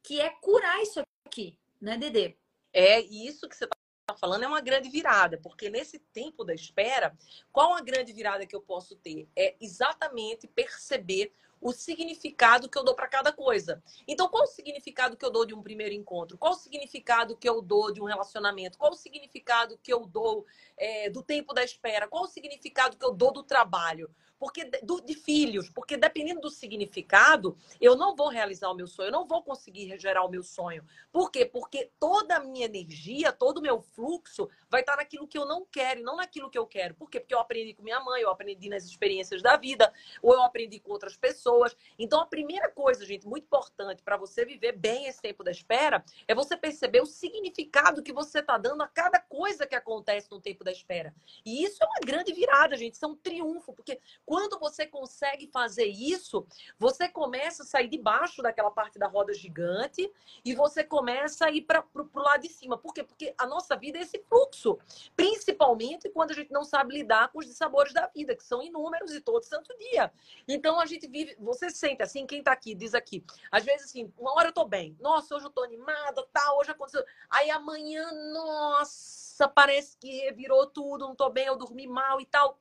Speaker 2: que é curar isso aqui, né, Dedê?
Speaker 3: É isso que você está falando é uma grande virada, porque nesse tempo da espera, qual a grande virada que eu posso ter? É exatamente perceber o significado que eu dou para cada coisa. Então, qual o significado que eu dou de um primeiro encontro? Qual o significado que eu dou de um relacionamento? Qual o significado que eu dou é, do tempo da espera? Qual o significado que eu dou do trabalho? porque do, de filhos, porque dependendo do significado, eu não vou realizar o meu sonho, eu não vou conseguir gerar o meu sonho. Por quê? Porque toda a minha energia, todo o meu fluxo vai estar naquilo que eu não quero e não naquilo que eu quero. Por quê? Porque eu aprendi com minha mãe, eu aprendi nas experiências da vida, ou eu aprendi com outras pessoas. Então, a primeira coisa, gente, muito importante para você viver bem esse tempo da espera, é você perceber o significado que você está dando a cada coisa que acontece no tempo da espera. E isso é uma grande virada, gente, isso é um triunfo, porque quando você consegue fazer isso, você começa a sair debaixo daquela parte da roda gigante e você começa a ir para o lado de cima. Por quê? Porque a nossa vida é esse fluxo. Principalmente quando a gente não sabe lidar com os dissabores da vida, que são inúmeros e todo santo dia. Então a gente vive. Você sente assim, quem está aqui, diz aqui. Às vezes, assim, uma hora eu tô bem. Nossa, hoje eu tô animada, tá, hoje aconteceu. Aí amanhã, nossa, parece que virou tudo, não tô bem, eu dormi mal e tal.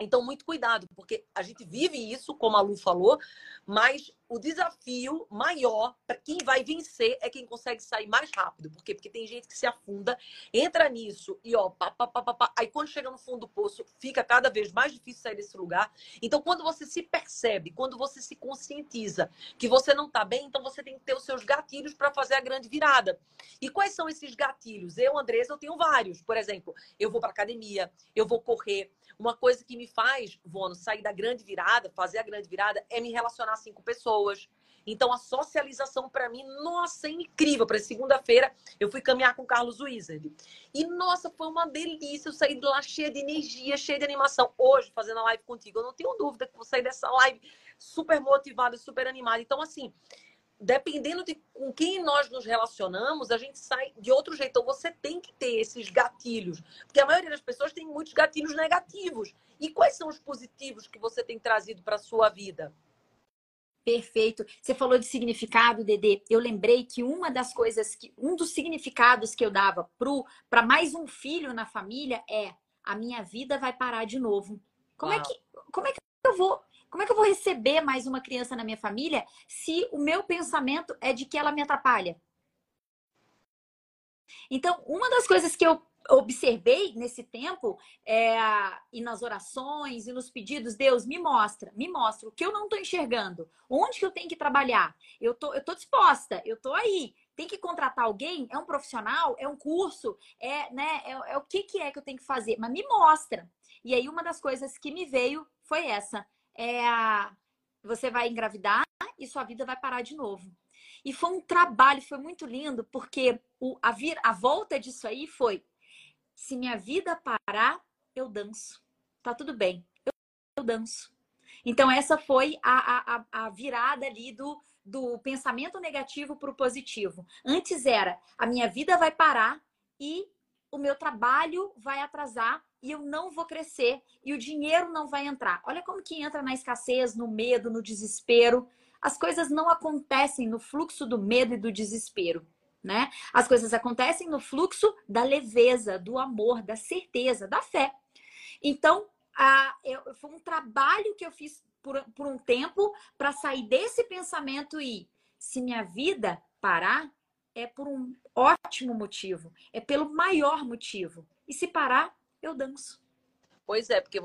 Speaker 3: Então, muito cuidado, porque a gente vive isso, como a Lu falou, mas o desafio maior para quem vai vencer é quem consegue sair mais rápido. Por quê? Porque tem gente que se afunda, entra nisso e ó, pá, pá, pá, pá, pá, aí quando chega no fundo do poço, fica cada vez mais difícil sair desse lugar. Então, quando você se percebe, quando você se conscientiza que você não está bem, então você tem que ter os seus gatilhos para fazer a grande virada. E quais são esses gatilhos? Eu, Andresa, eu tenho vários. Por exemplo, eu vou para academia, eu vou correr, uma coisa que me faz, Vono, sair da grande virada, fazer a grande virada, é me relacionar assim com pessoas. Então, a socialização para mim, nossa, é incrível. Para segunda-feira, eu fui caminhar com o Carlos Wizard. E, nossa, foi uma delícia. Eu saí de lá cheia de energia, cheia de animação. Hoje, fazendo a live contigo, eu não tenho dúvida que vou sair dessa live super motivada, super animada. Então, assim, dependendo de com quem nós nos relacionamos, a gente sai de outro jeito. Então você tem que ter esses gatilhos, porque a maioria das pessoas tem muitos gatilhos negativos. E quais são os positivos que você tem trazido para a sua vida?
Speaker 2: Perfeito. Você falou de significado, Dedê. Eu lembrei que uma das coisas que um dos significados que eu dava para mais um filho na família é a minha vida vai parar de novo. Como é Uau. é que como é que eu vou como é que eu vou receber mais uma criança na minha família se o meu pensamento é de que ela me atrapalha? Então, uma das coisas que eu observei nesse tempo é, e nas orações e nos pedidos, Deus me mostra, me mostra o que eu não estou enxergando, onde que eu tenho que trabalhar. Eu tô, eu tô disposta, eu tô aí. Tem que contratar alguém? É um profissional? É um curso? É, né? É, é o que, que é que eu tenho que fazer? Mas me mostra. E aí uma das coisas que me veio foi essa é a... você vai engravidar e sua vida vai parar de novo. E foi um trabalho, foi muito lindo, porque o, a, vir, a volta disso aí foi: se minha vida parar, eu danço. Tá tudo bem, eu, eu danço. Então, essa foi a, a, a virada ali do, do pensamento negativo para o positivo. Antes era: a minha vida vai parar e o meu trabalho vai atrasar e eu não vou crescer e o dinheiro não vai entrar. Olha como que entra na escassez, no medo, no desespero. As coisas não acontecem no fluxo do medo e do desespero, né? As coisas acontecem no fluxo da leveza, do amor, da certeza, da fé. Então, a, eu, foi um trabalho que eu fiz por, por um tempo para sair desse pensamento e se minha vida parar, é por um ótimo motivo, é pelo maior motivo. E se parar, eu danço.
Speaker 3: Pois é, porque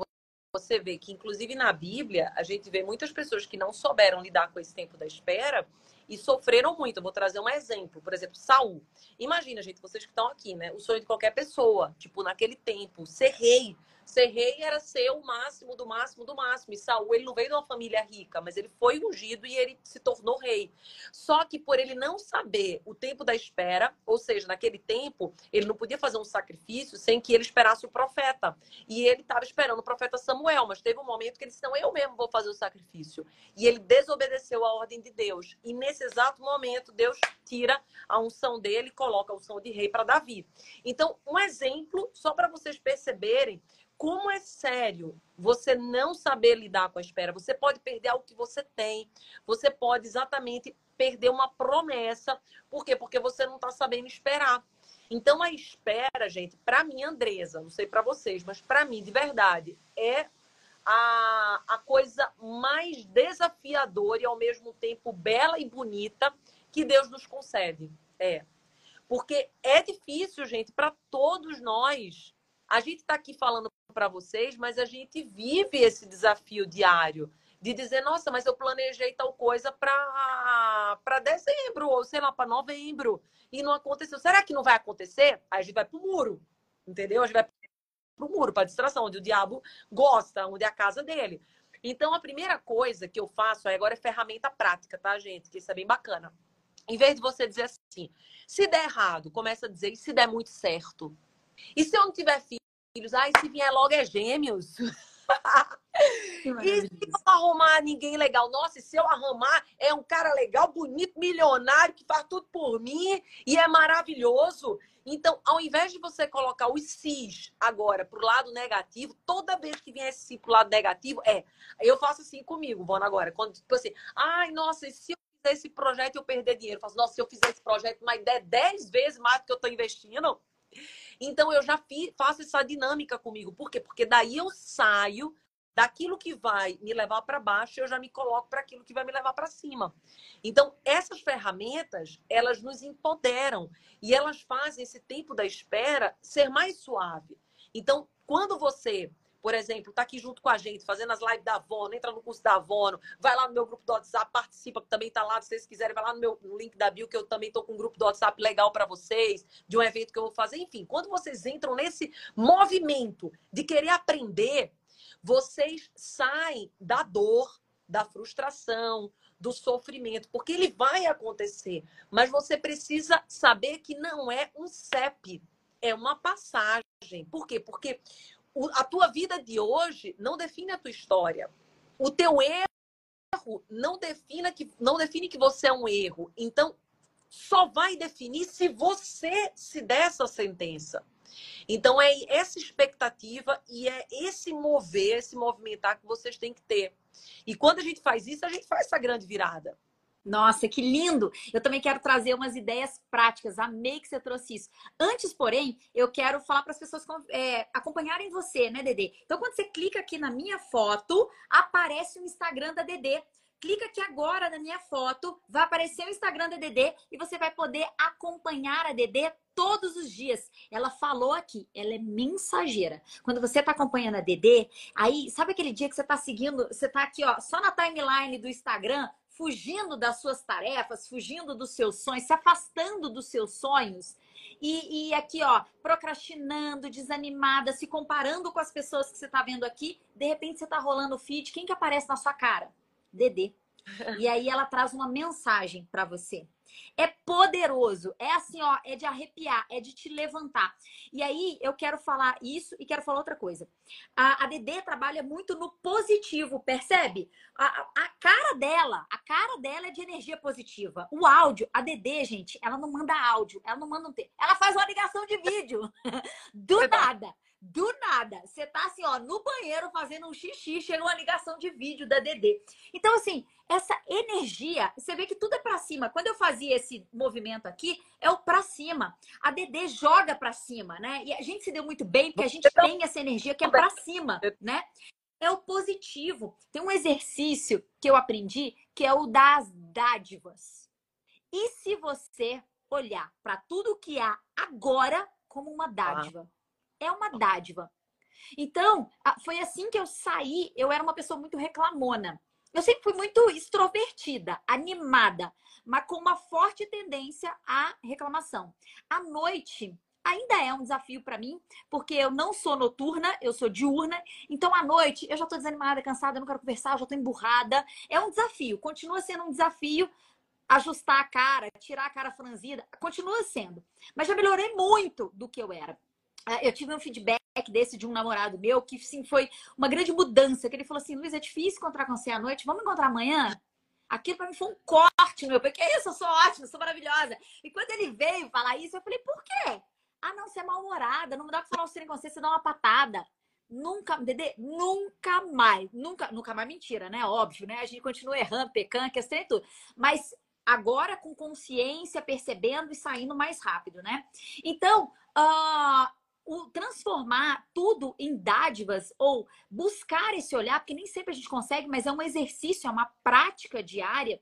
Speaker 3: você vê que, inclusive na Bíblia, a gente vê muitas pessoas que não souberam lidar com esse tempo da espera e sofreram muito. Eu vou trazer um exemplo. Por exemplo, Saul. Imagina, gente, vocês que estão aqui, né? O sonho de qualquer pessoa, tipo, naquele tempo, ser rei. Ser rei era ser o máximo do máximo do máximo. E Saul, ele não veio de uma família rica, mas ele foi ungido e ele se tornou rei. Só que por ele não saber o tempo da espera, ou seja, naquele tempo, ele não podia fazer um sacrifício sem que ele esperasse o profeta. E ele estava esperando o profeta Samuel, mas teve um momento que ele disse: Não, eu mesmo vou fazer o sacrifício. E ele desobedeceu a ordem de Deus. E nesse exato momento, Deus tira a unção dele e coloca a unção de rei para Davi. Então, um exemplo, só para vocês perceberem como é sério você não saber lidar com a espera. Você pode perder algo que você tem. Você pode exatamente perder uma promessa. Por quê? Porque você não está sabendo esperar. Então a espera, gente, para mim, Andresa, não sei para vocês, mas para mim, de verdade, é a, a coisa mais desafiadora e ao mesmo tempo bela e bonita que Deus nos concede. É. Porque é difícil, gente, para todos nós. A gente está aqui falando para vocês, mas a gente vive esse desafio diário de dizer, nossa, mas eu planejei tal coisa para dezembro, ou sei lá, para novembro, e não aconteceu. Será que não vai acontecer? Aí a gente vai para o muro, entendeu? A gente vai para o muro, para distração, onde o diabo gosta, onde é a casa dele. Então, a primeira coisa que eu faço agora é ferramenta prática, tá, gente? Que isso é bem bacana. Em vez de você dizer assim, se der errado, começa a dizer, e se der muito certo? E se eu não tiver filhos? Ai, se vier logo é gêmeos. e se eu arrumar ninguém legal? Nossa, e se eu arrumar é um cara legal, bonito, milionário, que faz tudo por mim e é maravilhoso. Então, ao invés de você colocar os cis agora pro lado negativo, toda vez que vier esse pro lado negativo, é. Eu faço assim comigo, Bona, agora. Quando, tipo assim, ai, nossa, e se eu fizer esse projeto e eu perder dinheiro? Eu faço, nossa, se eu fizer esse projeto, mas der 10 vezes mais do que eu tô investindo, então eu já faço essa dinâmica comigo. Por quê? Porque daí eu saio daquilo que vai me levar para baixo, eu já me coloco para aquilo que vai me levar para cima. Então, essas ferramentas, elas nos empoderam e elas fazem esse tempo da espera ser mais suave. Então, quando você por exemplo, tá aqui junto com a gente, fazendo as lives da Avono, entra no curso da Avono, vai lá no meu grupo do WhatsApp, participa, que também tá lá, se vocês quiserem, vai lá no meu no link da bio, que eu também tô com um grupo do WhatsApp legal para vocês, de um evento que eu vou fazer. Enfim, quando vocês entram nesse movimento de querer aprender, vocês saem da dor, da frustração, do sofrimento, porque ele vai acontecer, mas você precisa saber que não é um CEP, é uma passagem. Por quê? Porque a tua vida de hoje não define a tua história. O teu erro não define que, não define que você é um erro. Então, só vai definir se você se der essa sentença. Então, é essa expectativa e é esse mover, esse movimentar que vocês têm que ter. E quando a gente faz isso, a gente faz essa grande virada.
Speaker 2: Nossa, que lindo! Eu também quero trazer umas ideias práticas. Amei que você trouxe isso. Antes, porém, eu quero falar para as pessoas é, acompanharem você, né, Dedê? Então, quando você clica aqui na minha foto, aparece o Instagram da Dedê. Clica aqui agora na minha foto, vai aparecer o Instagram da Dedê e você vai poder acompanhar a Dedê todos os dias. Ela falou aqui, ela é mensageira. Quando você está acompanhando a Dedê, aí, sabe aquele dia que você está seguindo, você está aqui, ó, só na timeline do Instagram, fugindo das suas tarefas, fugindo dos seus sonhos, se afastando dos seus sonhos. E, e aqui, ó, procrastinando, desanimada, se comparando com as pessoas que você está vendo aqui. De repente você está rolando o feed, quem que aparece na sua cara? Dedê. E aí ela traz uma mensagem para você. É poderoso. É assim, ó, é de arrepiar, é de te levantar. E aí eu quero falar isso e quero falar outra coisa. A, a Dedê trabalha muito no positivo, percebe? A, a, cara dela, a cara dela é de energia positiva. O áudio, a Dedê, gente, ela não manda áudio, ela não manda um texto. Ela faz uma ligação de vídeo. Do nada. Do nada, você tá assim, ó, no banheiro fazendo um xixi, chega uma ligação de vídeo da Dedê. Então, assim, essa energia, você vê que tudo é para cima. Quando eu fazia esse movimento aqui, é o para cima. A Dedê joga para cima, né? E a gente se deu muito bem porque a gente tem essa energia que é para cima, né? É o positivo. Tem um exercício que eu aprendi que é o das dádivas. E se você olhar para tudo que há agora como uma dádiva? Ah é uma dádiva. Então, foi assim que eu saí. Eu era uma pessoa muito reclamona. Eu sempre fui muito extrovertida, animada, mas com uma forte tendência à reclamação. À noite, ainda é um desafio para mim, porque eu não sou noturna, eu sou diurna. Então, à noite, eu já estou desanimada, cansada, não quero conversar, já estou emburrada. É um desafio, continua sendo um desafio ajustar a cara, tirar a cara franzida, continua sendo. Mas já melhorei muito do que eu era. Ah, eu tive um feedback desse de um namorado meu que sim foi uma grande mudança. Que ele falou assim: Luiz, é difícil encontrar com você à noite, vamos encontrar amanhã? Aquilo para mim foi um corte, meu. Porque é isso, eu sou ótima, sou maravilhosa. E quando ele veio falar isso, eu falei: por quê? Ah, não, você é mal-humorada, não dá pra falar o trem com você, você dá uma patada. Nunca, Dedê, nunca mais, nunca, nunca mais mentira, né? Óbvio, né? A gente continua errando, pecando, questão e tudo. Mas agora com consciência, percebendo e saindo mais rápido, né? Então, uh, o transformar tudo em dádivas ou buscar esse olhar, porque nem sempre a gente consegue, mas é um exercício, é uma prática diária,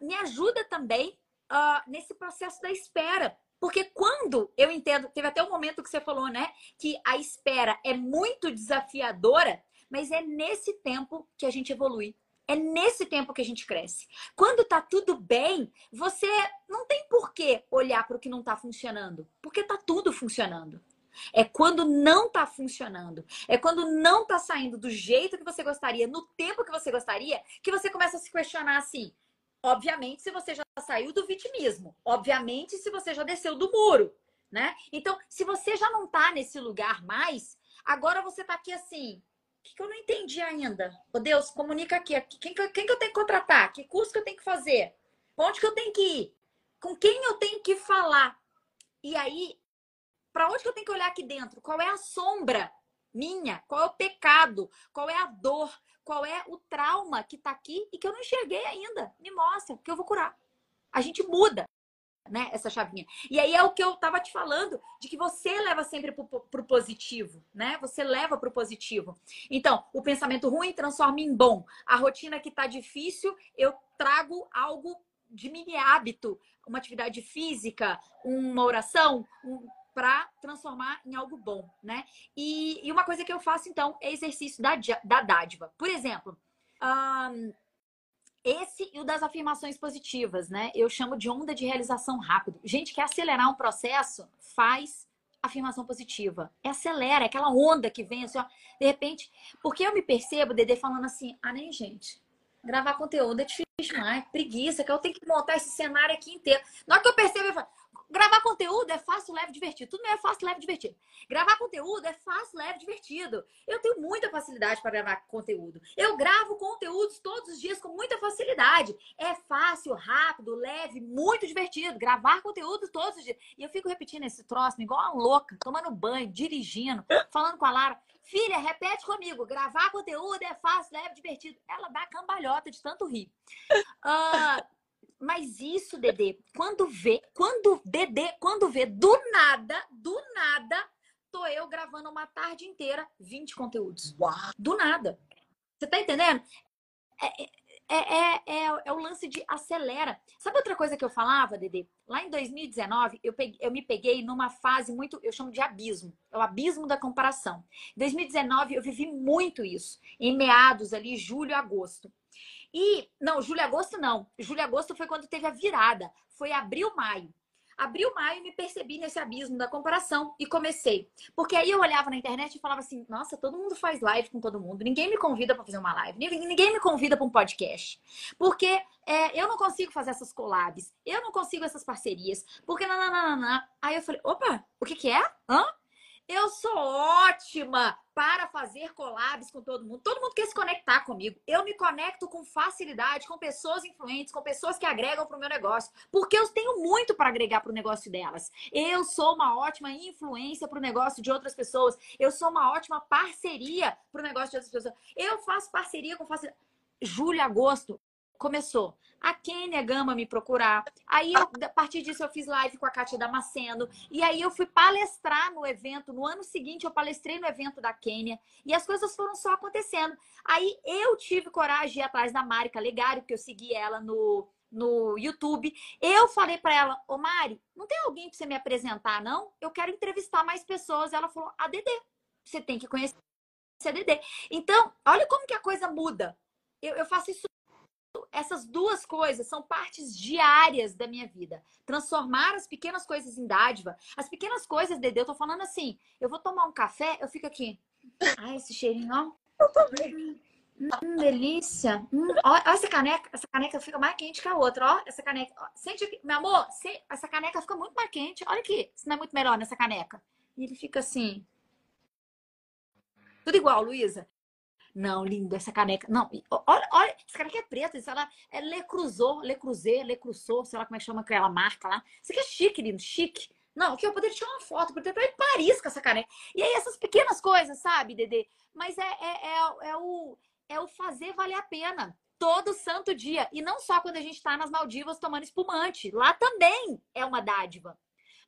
Speaker 2: me ajuda também uh, nesse processo da espera. Porque quando eu entendo, teve até um momento que você falou, né, que a espera é muito desafiadora, mas é nesse tempo que a gente evolui. É nesse tempo que a gente cresce. Quando tá tudo bem, você não tem por que olhar para o que não tá funcionando, porque tá tudo funcionando. É quando não tá funcionando, é quando não tá saindo do jeito que você gostaria, no tempo que você gostaria, que você começa a se questionar assim: Obviamente, se você já saiu do vitimismo. Obviamente, se você já desceu do muro, né? Então, se você já não tá nesse lugar mais, agora você tá aqui assim. O que, que eu não entendi ainda? Ô oh, Deus, comunica aqui. Quem, quem que eu tenho que contratar? Que curso que eu tenho que fazer? Onde que eu tenho que ir? Com quem eu tenho que falar? E aí, para onde que eu tenho que olhar aqui dentro? Qual é a sombra minha? Qual é o pecado? Qual é a dor? qual é o trauma que está aqui e que eu não enxerguei ainda. Me mostra, que eu vou curar. A gente muda, né, essa chavinha. E aí é o que eu estava te falando, de que você leva sempre para o positivo, né? Você leva para o positivo. Então, o pensamento ruim transforma em bom. A rotina que está difícil, eu trago algo de mini hábito, uma atividade física, uma oração, um, para transformar em algo bom, né? E, e, uma coisa que eu faço, então, é exercício da, da dádiva. Por exemplo, um, esse e o das afirmações positivas, né? Eu chamo de onda de realização rápido. Gente, quer acelerar um processo? Faz afirmação positiva. É acelera, é aquela onda que vem assim, ó, de repente. Porque eu me percebo, Dede, falando assim, ah, nem gente. Gravar conteúdo é difícil demais, preguiça, que eu tenho que montar esse cenário aqui inteiro. Na hora que eu percebo, eu falo, Gravar conteúdo é fácil, leve, divertido. Tudo é fácil, leve, divertido. Gravar conteúdo é fácil, leve, divertido. Eu tenho muita facilidade para gravar conteúdo. Eu gravo conteúdos todos os dias com muita facilidade. É fácil, rápido, leve, muito divertido. Gravar conteúdo todos os dias. E eu fico repetindo esse troço igual uma louca, tomando banho, dirigindo, falando com a Lara. Filha, repete comigo. Gravar conteúdo é fácil, leve, divertido. Ela dá cambalhota de tanto rir. Uh, mas isso, Dedê, quando vê, quando Dedê, quando vê do nada, do nada, tô eu gravando uma tarde inteira 20 conteúdos. Uau. Do nada. Você tá entendendo? É, é, é, é, é o lance de acelera. Sabe outra coisa que eu falava, Dedê? Lá em 2019, eu, peguei, eu me peguei numa fase muito, eu chamo de abismo. É o abismo da comparação. Em 2019, eu vivi muito isso. Em meados ali, julho, agosto. E, não, julho agosto não. Julho agosto foi quando teve a virada. Foi abril, maio. Abril, maio, me percebi nesse abismo da comparação e comecei. Porque aí eu olhava na internet e falava assim: nossa, todo mundo faz live com todo mundo. Ninguém me convida para fazer uma live. Ninguém me convida para um podcast. Porque é, eu não consigo fazer essas collabs. Eu não consigo essas parcerias. Porque nananana. Aí eu falei: opa, o que, que é? Hã? Eu sou ótima para fazer collabs com todo mundo. Todo mundo quer se conectar comigo. Eu me conecto com facilidade com pessoas influentes, com pessoas que agregam para o meu negócio, porque eu tenho muito para agregar para o negócio delas. Eu sou uma ótima influência para o negócio de outras pessoas. Eu sou uma ótima parceria para o negócio de outras pessoas. Eu faço parceria com facilidade. Julho, agosto, começou a Kênia Gama me procurar. Aí, eu, a partir disso, eu fiz live com a Kátia Damasceno. E aí, eu fui palestrar no evento. No ano seguinte, eu palestrei no evento da Kênia. E as coisas foram só acontecendo. Aí, eu tive coragem de ir atrás da Marika Legário, que eu segui ela no, no YouTube. Eu falei para ela, ô Mari, não tem alguém para você me apresentar, não? Eu quero entrevistar mais pessoas. Ela falou, a Dedê. Você tem que conhecer a Dedê. Então, olha como que a coisa muda. Eu, eu faço isso essas duas coisas são partes diárias da minha vida. Transformar as pequenas coisas em dádiva. As pequenas coisas, Dede, eu tô falando assim, eu vou tomar um café, eu fico aqui. Ai, esse cheirinho, ó. Eu também. Hum, delícia. Hum, ó, essa caneca, essa caneca fica mais quente que a outra, ó. Essa caneca. Ó, sente aqui, meu amor, se, essa caneca fica muito mais quente. Olha aqui, se não é muito melhor nessa caneca. E ele fica assim. Tudo igual, Luísa. Não, lindo, essa caneca. Não, olha, olha, essa caneca é preta, isso ela é Le Cruzou, Le Cruzet, Le Cruzou, sei lá como é que chama aquela marca lá. Isso aqui é chique, lindo, chique. Não, que eu poderia tirar uma foto, poderia estar em Paris com essa caneca. E aí essas pequenas coisas, sabe, Dedê? Mas é, é, é, é, o, é o fazer valer a pena. Todo santo dia. E não só quando a gente está nas Maldivas tomando espumante. Lá também é uma dádiva.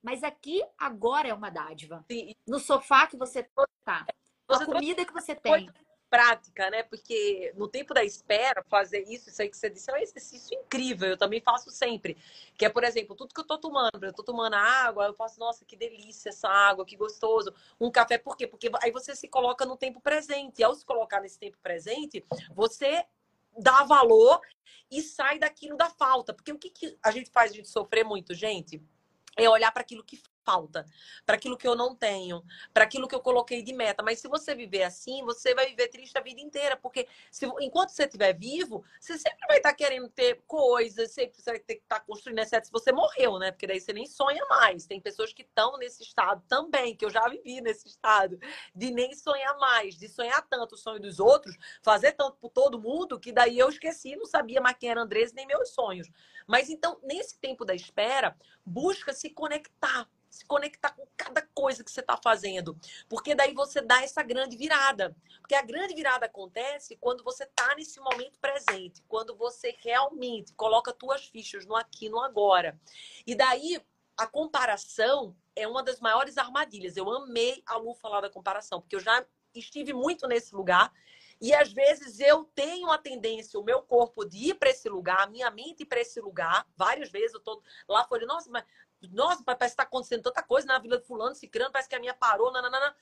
Speaker 2: Mas aqui, agora é uma dádiva. Sim. No sofá que você está. A comida que você tem
Speaker 3: prática, né? Porque no tempo da espera, fazer isso, isso aí que você disse, é um exercício incrível. Eu também faço sempre. Que é, por exemplo, tudo que eu tô tomando, eu tô tomando água, eu faço, nossa, que delícia essa água, que gostoso. Um café, por quê? Porque aí você se coloca no tempo presente. E ao se colocar nesse tempo presente, você dá valor e sai daquilo da falta. Porque o que, que a gente faz a gente sofrer muito, gente? É olhar para aquilo que falta, para aquilo que eu não tenho, para aquilo que eu coloquei de meta. Mas se você viver assim, você vai viver triste a vida inteira, porque se, enquanto você estiver vivo, você sempre vai estar tá querendo ter coisas, sempre vai ter que estar tá construindo, exceto se você morreu, né? Porque daí você nem sonha mais. Tem pessoas que estão nesse estado também, que eu já vivi nesse estado, de nem sonhar mais, de sonhar tanto o sonho dos outros, fazer tanto por todo mundo, que daí eu esqueci, não sabia mais quem era Andrés, nem meus sonhos. Mas então, nesse tempo da espera, busca se conectar se conectar com cada coisa que você está fazendo. Porque daí você dá essa grande virada. Porque a grande virada acontece quando você está nesse momento presente, quando você realmente coloca suas fichas no aqui, no agora. E daí a comparação é uma das maiores armadilhas. Eu amei a Lu falar da comparação, porque eu já estive muito nesse lugar. E às vezes eu tenho a tendência, o meu corpo, de ir para esse lugar, a minha mente para esse lugar. Várias vezes eu tô lá, falei, nossa, mas nossa, parece que está acontecendo tanta coisa na Vila de Fulano, Cicrano, parece que a minha parou, nananana.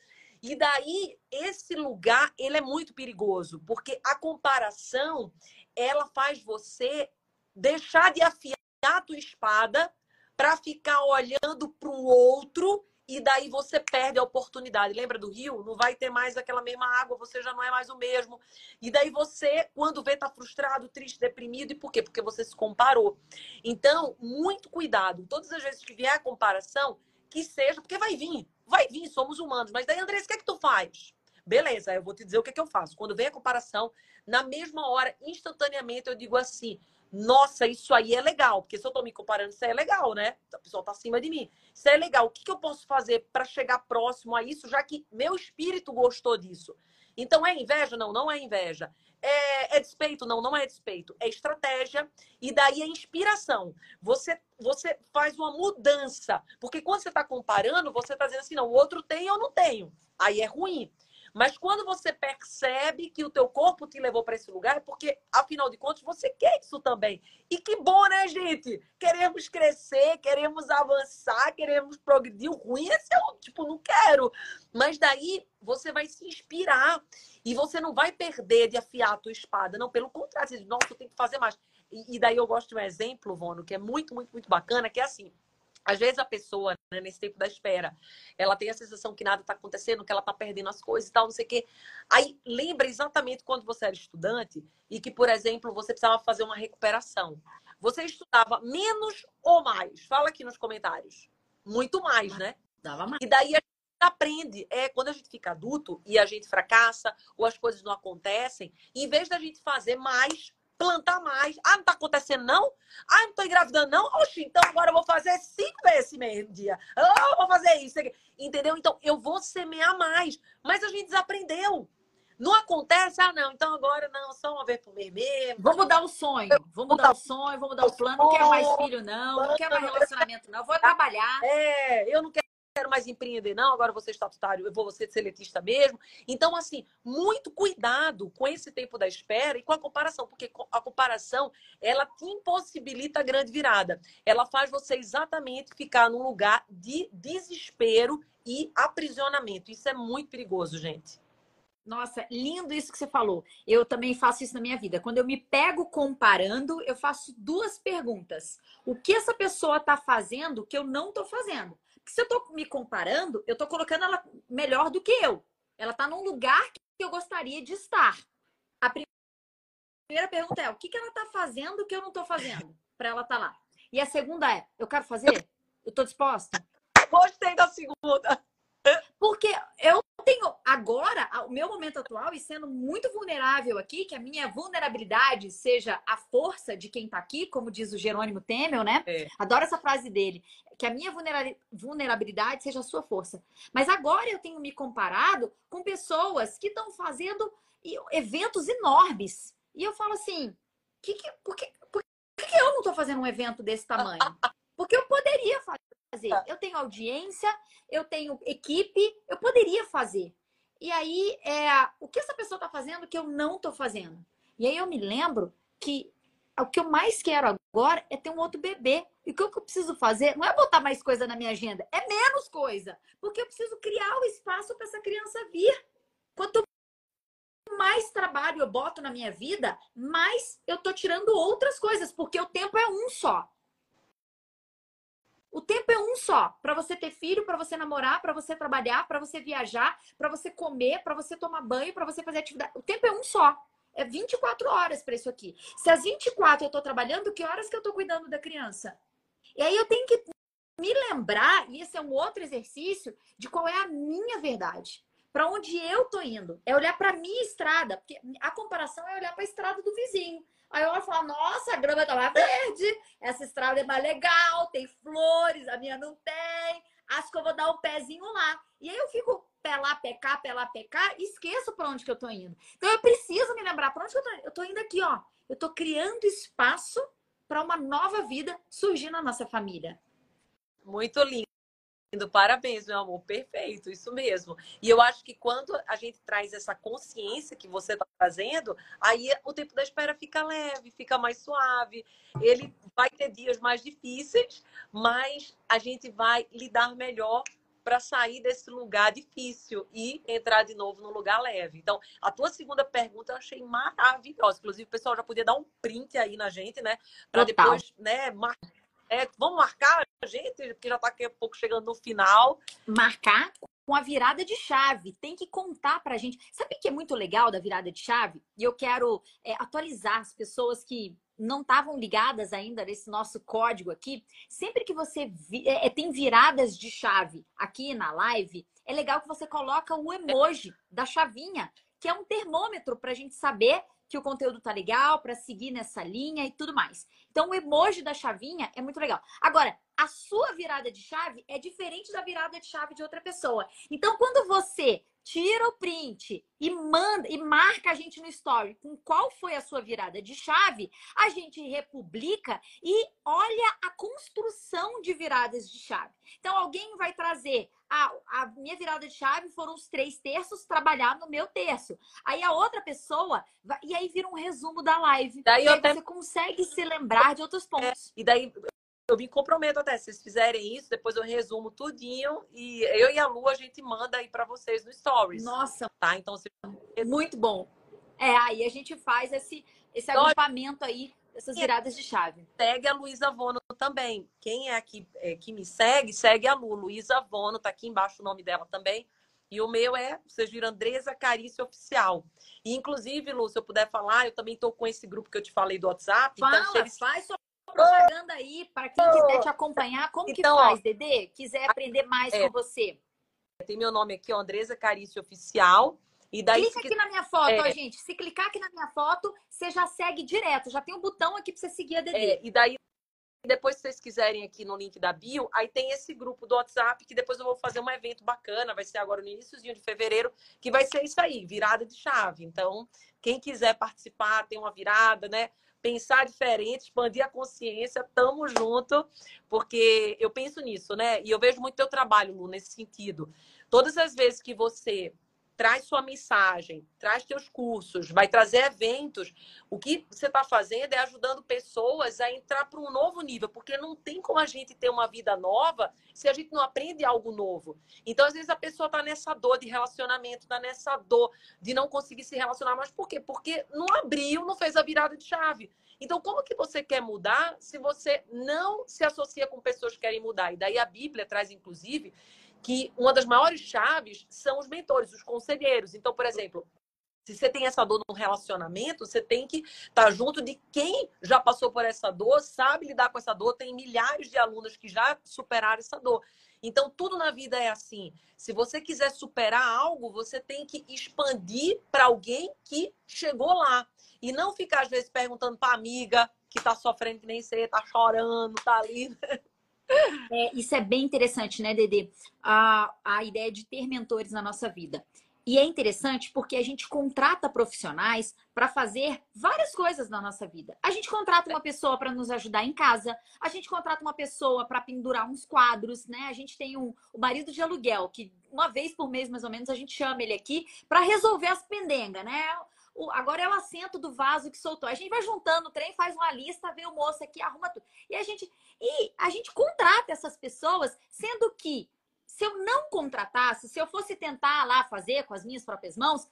Speaker 3: E daí, esse lugar, ele é muito perigoso, porque a comparação, ela faz você deixar de afiar a tua espada para ficar olhando para o outro e daí você perde a oportunidade. Lembra do rio? Não vai ter mais aquela mesma água, você já não é mais o mesmo. E daí você, quando vê, tá frustrado, triste, deprimido. E por quê? Porque você se comparou. Então, muito cuidado. Todas as vezes que vier a comparação, que seja, porque vai vir, vai vir, somos humanos. Mas daí, André, o que é que tu faz? Beleza, eu vou te dizer o que, é que eu faço. Quando vem a comparação, na mesma hora, instantaneamente, eu digo assim: nossa, isso aí é legal, porque se eu tô me comparando, isso aí é legal, né? A pessoa tá acima de mim. Isso é legal. O que, que eu posso fazer para chegar próximo a isso, já que meu espírito gostou disso? Então, é inveja? Não, não é inveja. É, é despeito? Não, não é despeito. É estratégia e daí é inspiração. Você, você faz uma mudança. Porque quando você está comparando, você está dizendo assim, não, o outro tem, eu não tenho. Aí é ruim. Mas quando você percebe que o teu corpo te levou para esse lugar, é porque, afinal de contas, você quer isso também. E que bom, né, gente? Queremos crescer, queremos avançar, queremos progredir. O ruim é ser, tipo, não quero. Mas daí você vai se inspirar. E você não vai perder de afiar a tua espada. Não, pelo contrário, você diz, nossa, eu tenho que fazer mais. E, e daí eu gosto de um exemplo, Vono, que é muito, muito, muito bacana, que é assim. Às vezes a pessoa, né, nesse tempo da espera, ela tem a sensação que nada está acontecendo, que ela está perdendo as coisas e tal, não sei o quê. Aí lembra exatamente quando você era estudante e que, por exemplo, você precisava fazer uma recuperação. Você estudava menos ou mais? Fala aqui nos comentários. Muito mais, né?
Speaker 2: Dava mais.
Speaker 3: E daí a gente aprende. É quando a gente fica adulto e a gente fracassa ou as coisas não acontecem, em vez da gente fazer mais, plantar mais. Ah, não tá acontecendo, não? Ah, não tô engravidando, não? Oxi, então agora eu vou fazer cinco vezes esse mesmo dia. Ah, eu vou fazer isso. Entendeu? Então, eu vou semear mais. Mas a gente desaprendeu. Não acontece, ah, não, então agora não, só uma vez por mês mesmo.
Speaker 2: Vamos mudar o sonho. Vamos mudar o sonho, vamos mudar o plano. Não quero mais filho, não. Não quero mais relacionamento, não. Vou trabalhar.
Speaker 3: É, eu não quero quero mais empreender, não, agora vou ser estatutário, eu vou ser seletista mesmo. Então, assim, muito cuidado com esse tempo da espera e com a comparação, porque a comparação, ela te impossibilita a grande virada. Ela faz você exatamente ficar num lugar de desespero e aprisionamento. Isso é muito perigoso, gente.
Speaker 2: Nossa, lindo isso que você falou. Eu também faço isso na minha vida. Quando eu me pego comparando, eu faço duas perguntas. O que essa pessoa está fazendo que eu não estou fazendo? Porque se eu tô me comparando, eu tô colocando ela melhor do que eu. Ela tá num lugar que eu gostaria de estar. A primeira pergunta é: o que, que ela tá fazendo que eu não tô fazendo para ela tá lá? E a segunda é: eu quero fazer? Eu tô disposta?
Speaker 3: Gostei da segunda.
Speaker 2: Porque eu tenho agora, o meu momento atual, e sendo muito vulnerável aqui, que a minha vulnerabilidade seja a força de quem tá aqui, como diz o Jerônimo Temel, né? É. Adoro essa frase dele. Que a minha vulnerabilidade seja a sua força. Mas agora eu tenho me comparado com pessoas que estão fazendo eventos enormes. E eu falo assim, que que, por, que, por que eu não estou fazendo um evento desse tamanho? Porque eu poderia fazer fazer. Tá. Eu tenho audiência, eu tenho equipe, eu poderia fazer. E aí, é, o que essa pessoa está fazendo que eu não estou fazendo? E aí eu me lembro que o que eu mais quero agora é ter um outro bebê. E o que eu preciso fazer não é botar mais coisa na minha agenda, é menos coisa. Porque eu preciso criar o espaço para essa criança vir. Quanto mais trabalho eu boto na minha vida, mais eu tô tirando outras coisas, porque o tempo é um só. O tempo é um só, para você ter filho, para você namorar, para você trabalhar, para você viajar, para você comer, para você tomar banho, para você fazer atividade. O tempo é um só. É 24 horas para isso aqui. Se às 24 eu estou trabalhando, que horas que eu estou cuidando da criança? E aí eu tenho que me lembrar, e esse é um outro exercício, de qual é a minha verdade. Para onde eu tô indo. É olhar para minha estrada, porque a comparação é olhar para a estrada do vizinho. Aí eu falo, nossa, a grama tá mais verde, essa estrada é mais legal, tem flores, a minha não tem. Acho que eu vou dar um pezinho lá. E aí eu fico pé lá, cá, pé lá, cá, e esqueço para onde que eu tô indo. Então eu preciso me lembrar para onde que eu tô indo. Eu tô indo aqui, ó. Eu tô criando espaço para uma nova vida surgir na nossa família.
Speaker 3: Muito lindo. Parabéns, meu amor. Perfeito, isso mesmo. E eu acho que quando a gente traz essa consciência que você está trazendo, aí o tempo da espera fica leve, fica mais suave. Ele vai ter dias mais difíceis, mas a gente vai lidar melhor para sair desse lugar difícil e entrar de novo no lugar leve. Então, a tua segunda pergunta eu achei maravilhosa. Inclusive, o pessoal já podia dar um print aí na gente, né? Para depois, né, marcar é, vamos marcar gente, porque já está daqui a pouco chegando no final.
Speaker 2: Marcar com a virada de chave. Tem que contar para a gente. Sabe o que é muito legal da virada de chave? E eu quero é, atualizar as pessoas que não estavam ligadas ainda nesse nosso código aqui. Sempre que você vi, é, é, tem viradas de chave aqui na live, é legal que você coloca o emoji da chavinha, que é um termômetro para a gente saber que o conteúdo tá legal, para seguir nessa linha e tudo mais. Então, o emoji da chavinha é muito legal. Agora, a sua virada de chave é diferente da virada de chave de outra pessoa. Então, quando você tira o print e manda e marca a gente no story com qual foi a sua virada de chave, a gente republica e olha a construção de viradas de chave. Então, alguém vai trazer a, a minha virada de chave foram os três terços trabalhar no meu terço. Aí a outra pessoa vai, e aí vira um resumo da live. Daí e aí até... você consegue se lembrar de outros pontos.
Speaker 3: É, e daí eu me comprometo até, se vocês fizerem isso, depois eu resumo tudinho e eu e a Lu a gente manda aí para vocês no stories.
Speaker 2: Nossa,
Speaker 3: tá? Então
Speaker 2: você... muito bom. É, aí a gente faz esse esse agrupamento aí essas viradas de chave.
Speaker 3: Segue a Luísa Vono também. Quem é aqui é, que me segue, segue a Lu. Luísa Vono, tá aqui embaixo o nome dela também. E o meu é, vocês viram, Andresa Carício Oficial. E, inclusive, Lu, se eu puder falar, eu também estou com esse grupo que eu te falei do WhatsApp.
Speaker 2: Então, Fala, então, eles... faz sua propaganda aí para quem quiser te acompanhar. Como então, que faz, ó, Dedê? Quiser aprender mais é, com você.
Speaker 3: Tem meu nome aqui, Andresa Carício Oficial. E daí,
Speaker 2: Clica aqui na minha foto, é... ó, gente. Se clicar aqui na minha foto, você já segue direto. Já tem um botão aqui para você seguir a Dedê.
Speaker 3: É, e daí, depois, se vocês quiserem aqui no link da bio, aí tem esse grupo do WhatsApp, que depois eu vou fazer um evento bacana, vai ser agora no iníciozinho de fevereiro, que vai ser isso aí, virada de chave. Então, quem quiser participar, tem uma virada, né? Pensar diferente, expandir a consciência, tamo junto, porque eu penso nisso, né? E eu vejo muito teu trabalho, Lu, nesse sentido. Todas as vezes que você traz sua mensagem, traz teus cursos, vai trazer eventos. O que você está fazendo é ajudando pessoas a entrar para um novo nível, porque não tem como a gente ter uma vida nova se a gente não aprende algo novo. Então, às vezes, a pessoa está nessa dor de relacionamento, está nessa dor de não conseguir se relacionar. Mas por quê? Porque não abriu, não fez a virada de chave. Então, como que você quer mudar se você não se associa com pessoas que querem mudar? E daí a Bíblia traz, inclusive, que uma das maiores chaves são os mentores, os conselheiros. Então, por exemplo, Se você tem essa dor no relacionamento, você tem que estar tá junto de quem já passou por essa dor, sabe lidar com essa dor. Tem milhares de alunas que já superaram essa dor. Então, tudo na vida é assim. Se você quiser superar algo, você tem que expandir para alguém que chegou lá. E não ficar, às vezes, perguntando para amiga que está sofrendo que nem você, está chorando, está ali.
Speaker 2: É, isso é bem interessante, né, Dede? A, a ideia de ter mentores na nossa vida. E é interessante porque a gente contrata profissionais para fazer várias coisas na nossa vida. A gente contrata uma pessoa para nos ajudar em casa, a gente contrata uma pessoa para pendurar uns quadros, né? A gente tem um, o marido de aluguel, que uma vez por mês, mais ou menos, a gente chama ele aqui para resolver as pendengas, né? O, agora é o assento do vaso que soltou. A gente vai juntando o trem, faz uma lista, vê o moço aqui, arruma tudo. E a gente, e a gente contrata essas pessoas, sendo que se eu não contratasse, se eu fosse tentar lá fazer com as minhas próprias mãos,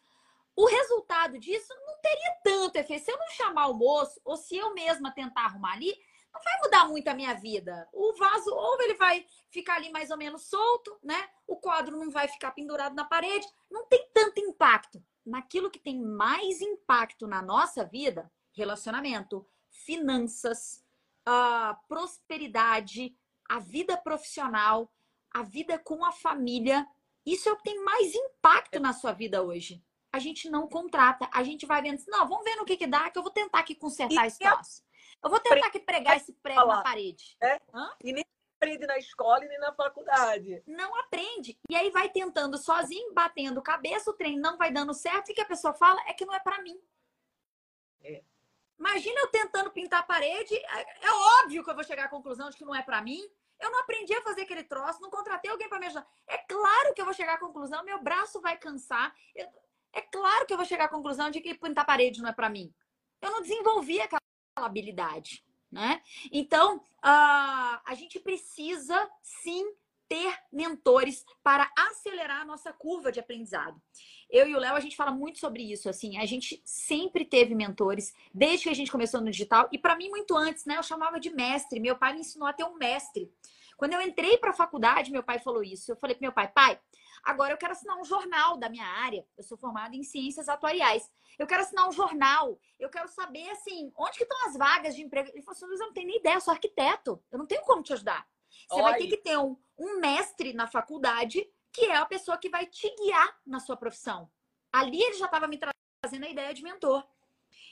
Speaker 2: o resultado disso não teria tanto efeito. Se eu não chamar o moço, ou se eu mesma tentar arrumar ali, não vai mudar muito a minha vida. O vaso, ou ele vai ficar ali mais ou menos solto, né? O quadro não vai ficar pendurado na parede. Não tem tanto impacto. Naquilo que tem mais impacto na nossa vida, relacionamento, finanças, uh, prosperidade, a vida profissional, a vida com a família. Isso é o que tem mais impacto na sua vida hoje. A gente não contrata, a gente vai vendo, não, vamos ver no que que dá, que eu vou tentar aqui consertar esse troço. Eu vou tentar aqui pregar esse prego na parede.
Speaker 3: É? E nem aprende na escola e nem na faculdade.
Speaker 2: Não aprende. E aí vai tentando sozinho, batendo cabeça, o trem não vai dando certo. O que a pessoa fala é que não é para mim. É. Imagina eu tentando pintar a parede. É, é óbvio que eu vou chegar à conclusão de que não é para mim. Eu não aprendi a fazer aquele troço, não contratei alguém para me ajudar. É claro que eu vou chegar à conclusão, meu braço vai cansar. Eu... É claro que eu vou chegar à conclusão de que pintar parede não é para mim. Eu não desenvolvi aquela habilidade, né? Então, uh, a gente precisa sim ter mentores para acelerar a nossa curva de aprendizado. Eu e o Léo, a gente fala muito sobre isso, assim, a gente sempre teve mentores, desde que a gente começou no digital, e para mim muito antes, né? Eu chamava de mestre, meu pai me ensinou a ter um mestre. Quando eu entrei para a faculdade, meu pai falou isso. Eu falei para meu pai, pai, agora eu quero assinar um jornal da minha área. Eu sou formada em ciências atuariais. Eu quero assinar um jornal. Eu quero saber, assim, onde que estão as vagas de emprego. Ele falou assim, Luiz, eu não tenho nem ideia, eu sou arquiteto. Eu não tenho como te ajudar. Você vai ter que ter um, um mestre na faculdade que é a pessoa que vai te guiar na sua profissão. Ali ele já estava me trazendo a ideia de mentor.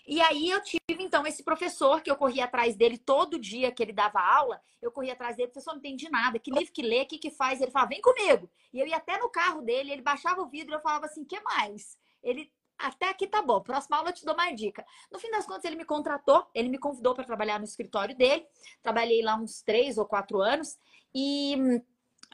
Speaker 2: E aí eu tive, então, esse professor que eu corria atrás dele todo dia que ele dava aula, eu corria atrás dele, professor, não entendi nada, que livro que lê, o que que faz? Ele falava, vem comigo. E eu ia até no carro dele, ele baixava o vidro, eu falava assim, que mais? Ele, até aqui tá bom, próxima aula eu te dou mais dica. No fim das contas, ele me contratou, ele me convidou para trabalhar no escritório dele, trabalhei lá uns três ou quatro anos, e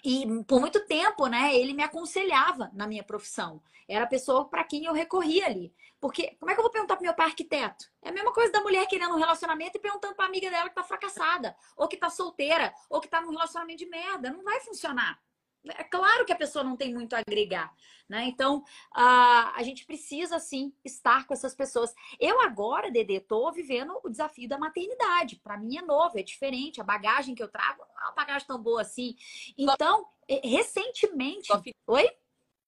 Speaker 2: e por muito tempo, né, ele me aconselhava na minha profissão. Era a pessoa para quem eu recorria ali. Porque como é que eu vou perguntar pro meu pai arquiteto? É a mesma coisa da mulher querendo um relacionamento e perguntando pra amiga dela que tá fracassada, ou que tá solteira, ou que tá num relacionamento de merda. Não vai funcionar. É claro que a pessoa não tem muito a agregar, né? Então, a, a gente precisa, sim, estar com essas pessoas. Eu agora, Dede, tô vivendo o desafio da maternidade. Para mim é novo, é diferente. A bagagem que eu trago não é uma bagagem tão boa assim. Então, recentemente... Oi?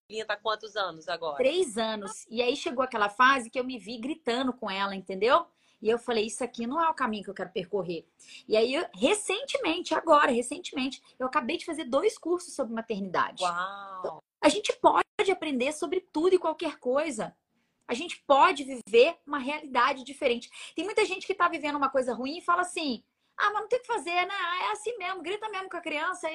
Speaker 3: filhinha tá quantos anos agora?
Speaker 2: Três anos. E aí chegou aquela fase que eu me vi gritando com ela, entendeu? E eu falei, isso aqui não é o caminho que eu quero percorrer. E aí, eu, recentemente, agora, recentemente, eu acabei de fazer dois cursos sobre maternidade.
Speaker 3: Uau! Então,
Speaker 2: a gente pode aprender sobre tudo e qualquer coisa. A gente pode viver uma realidade diferente. Tem muita gente que está vivendo uma coisa ruim e fala assim: ah, mas não tem o que fazer, né? Ah, é assim mesmo, grita mesmo com a criança.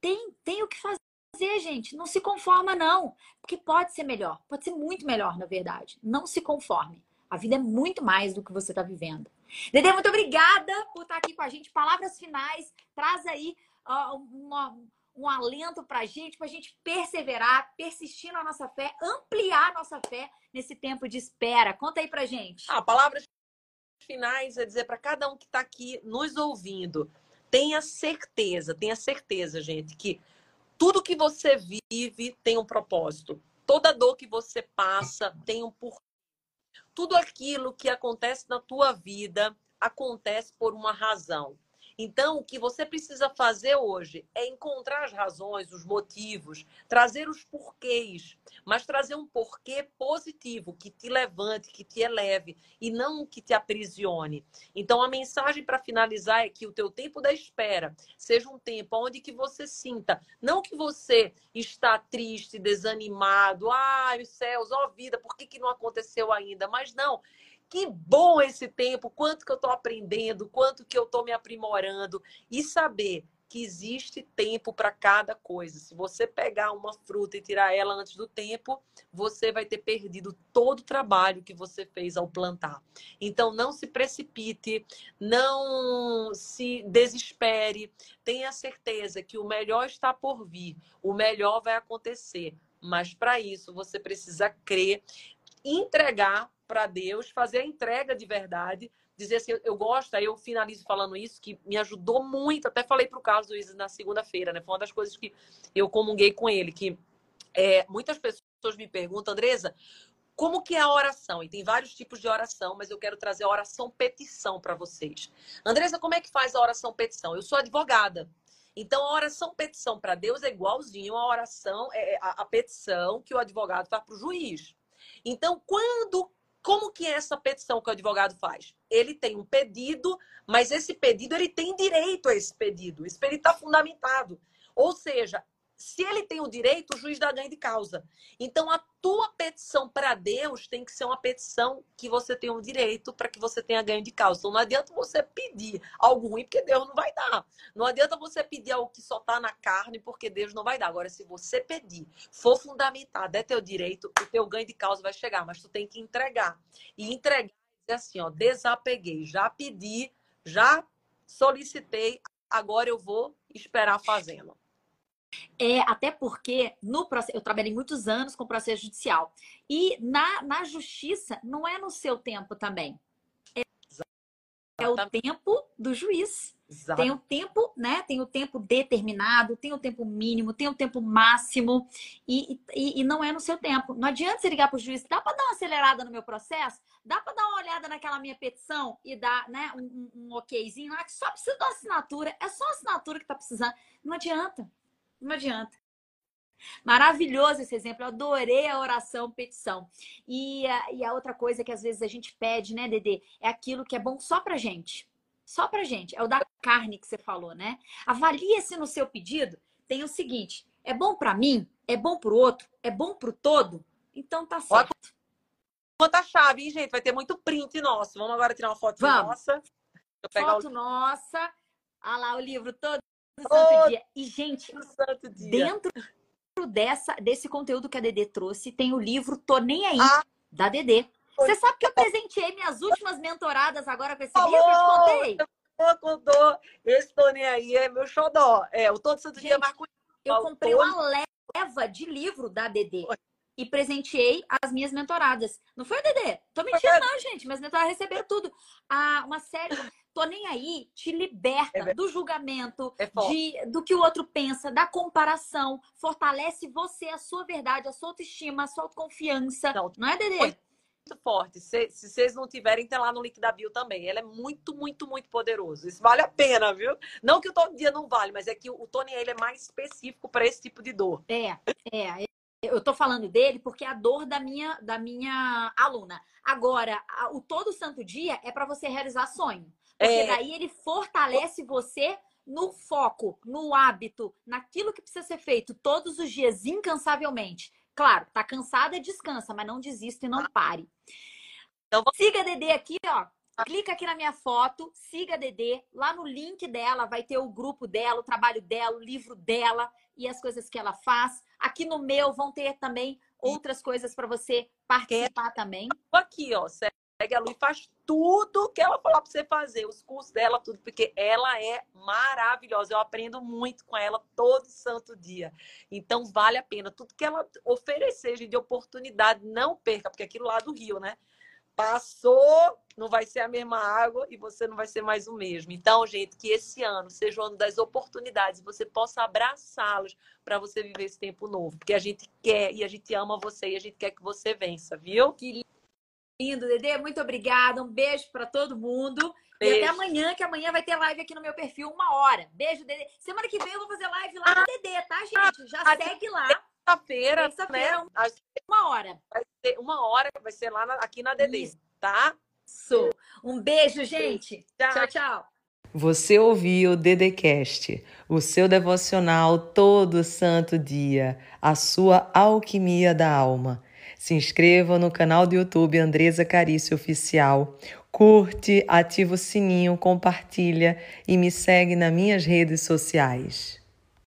Speaker 2: Tem, tem o que fazer fazer, gente. Não se conforma, não. Porque pode ser melhor. Pode ser muito melhor, na verdade. Não se conforme. A vida é muito mais do que você está vivendo. Dedê, muito obrigada por estar aqui com a gente. Palavras finais. Traz aí uh, uma, um alento para a gente, para a gente perseverar, persistir na nossa fé, ampliar nossa fé nesse tempo de espera. Conta aí para gente.
Speaker 3: Ah, palavras finais é dizer para cada um que está aqui nos ouvindo, tenha certeza, tenha certeza, gente, que tudo que você vive tem um propósito. Toda dor que você passa tem um porquê. Tudo aquilo que acontece na tua vida acontece por uma razão. Então, o que você precisa fazer hoje é encontrar as razões, os motivos, trazer os porquês, mas trazer um porquê positivo, que te levante, que te eleve e não que te aprisione. Então, a mensagem para finalizar é que o teu tempo da espera seja um tempo onde que você sinta, não que você está triste, desanimado, ai, os céus, ó vida, por que, que não aconteceu ainda? Mas não, que bom esse tempo, quanto que eu estou aprendendo, quanto que eu estou me aprimorando e saber que existe tempo para cada coisa. Se você pegar uma fruta e tirar ela antes do tempo, você vai ter perdido todo o trabalho que você fez ao plantar. Então não se precipite, não se desespere, tenha certeza que o melhor está por vir, o melhor vai acontecer. Mas para isso você precisa crer, entregar para Deus, fazer a entrega de verdade, dizer assim, eu gosto, aí eu finalizo falando isso, que me ajudou muito, até falei para o Carlos Luiz na segunda-feira, né? Foi uma das coisas que eu comunguei com ele, que é, muitas pessoas me perguntam, Andresa, como que é a oração? E tem vários tipos de oração, mas eu quero trazer a oração petição para vocês. Andresa, como é que faz a oração petição? Eu sou advogada. Então, a oração petição para Deus é igualzinho a oração, é, a, a petição que o advogado faz para o juiz. Então, quando como que é essa petição que o advogado faz? Ele tem um pedido, mas esse pedido ele tem direito a esse pedido. Esse pedido está fundamentado. Ou seja, se ele tem o direito, o juiz dá ganho de causa. Então, a tua petição para Deus tem que ser uma petição que você tem o direito para que você tenha ganho de causa. Então, não adianta você pedir algo ruim, porque Deus não vai dar. Não adianta você pedir algo que só está na carne, porque Deus não vai dar. Agora, se você pedir, for fundamentado, é teu direito, o teu ganho de causa vai chegar. Mas tu tem que entregar. E entregar é assim, ó, desapeguei, já pedi, já solicitei, agora eu vou esperar fazendo.
Speaker 2: É, até porque no processo, eu trabalhei muitos anos com processo judicial. E na, na justiça não é no seu tempo também. É, é o tempo do juiz. Exato. Tem o tempo, né? Tem o tempo determinado, tem o tempo mínimo, tem o tempo máximo e, e, e não é no seu tempo. Não adianta você ligar para o juiz, dá para dar uma acelerada no meu processo? Dá para dar uma olhada naquela minha petição e dar né, um, um, okzinho lá que só precisa da assinatura, é só a assinatura que está precisando. Não adianta. Não adianta. Maravilhoso esse exemplo, eu adorei a oração petição. E a, e a outra coisa que às vezes a gente pede, né, Dedê, é aquilo que é bom só pra gente. Só pra gente. É o da carne que você falou, né? Avalie se no seu pedido tem o seguinte: é bom para mim? É bom pro outro? É bom pro todo? Então tá certo.
Speaker 3: Conta a chave, hein, gente? Vai ter muito print nosso. Vamos agora tirar uma foto
Speaker 2: Vamos.
Speaker 3: nossa.
Speaker 2: Foto o... nossa. Olha lá o livro todo santo dia. E, gente, dia. dentro dessa, desse conteúdo que a Dedê trouxe, tem o livro Tô Nem Aí, ah, da Dedê. Você sabe que eu presenteei minhas últimas mentoradas agora com esse livro? Eu te contei?
Speaker 3: Contou, esse Tô Nem Aí é meu xodó. É, o Todo Santo gente, Dia marco.
Speaker 2: Eu comprei uma leva de livro da Dedê. E presenteei as minhas mentoradas. Não foi, Dedê? Tô mentindo, não, gente. Minhas mentoradas receberam tudo. Ah, uma série tô nem aí, te liberta é do julgamento, é de, do que o outro pensa, da comparação, fortalece você, a sua verdade, a sua autoestima, a sua autoconfiança. Não, não é, Dedê?
Speaker 3: Muito forte. Se, se vocês não tiverem, tem lá no link da bio também. Ele é muito, muito, muito poderoso. Isso vale a pena, viu? Não que o todo dia não vale, mas é que o Tony ele é mais específico para esse tipo de dor.
Speaker 2: É, é. Eu tô falando dele porque é a dor da minha, da minha aluna. Agora, o todo santo dia é para você realizar sonho. Porque é... daí ele fortalece você no foco, no hábito, naquilo que precisa ser feito todos os dias, incansavelmente. Claro, tá cansada, descansa, mas não desista e não pare. Então, siga a Dedê aqui, ó. Clica aqui na minha foto, siga a Dedê. Lá no link dela vai ter o grupo dela, o trabalho dela, o livro dela e as coisas que ela faz. Aqui no meu vão ter também outras coisas para você participar também.
Speaker 3: Aqui, ó, segue a Lu e faz tudo que ela falar para você fazer, os cursos dela, tudo, porque ela é maravilhosa. Eu aprendo muito com ela todo santo dia. Então, vale a pena. Tudo que ela oferecer de oportunidade, não perca, porque aquilo lá do Rio, né? Passou, não vai ser a mesma água e você não vai ser mais o mesmo. Então, gente, que esse ano seja o ano das oportunidades, você possa abraçá-los para você viver esse tempo novo. Porque a gente quer e a gente ama você e a gente quer que você vença, viu?
Speaker 2: Que Lindo, Dedê. Muito obrigada. Um beijo para todo mundo. Beijo. E até amanhã, que amanhã vai ter live aqui no meu perfil, uma hora. Beijo, Dedê. Semana que vem eu vou fazer live lá no Dedê, tá, gente? Já ah, segue lá.
Speaker 3: Terça-feira, Terça-feira,
Speaker 2: né? uma hora.
Speaker 3: Vai ser uma hora, vai ser lá na, aqui na Isso. tá?
Speaker 2: Sou. Um beijo, gente. Tchau, tchau. tchau.
Speaker 1: Você ouviu o Dedecast, o seu devocional todo santo dia, a sua alquimia da alma. Se inscreva no canal do YouTube Andresa Carício Oficial. Curte, ativa o sininho, compartilha e me segue nas minhas redes sociais.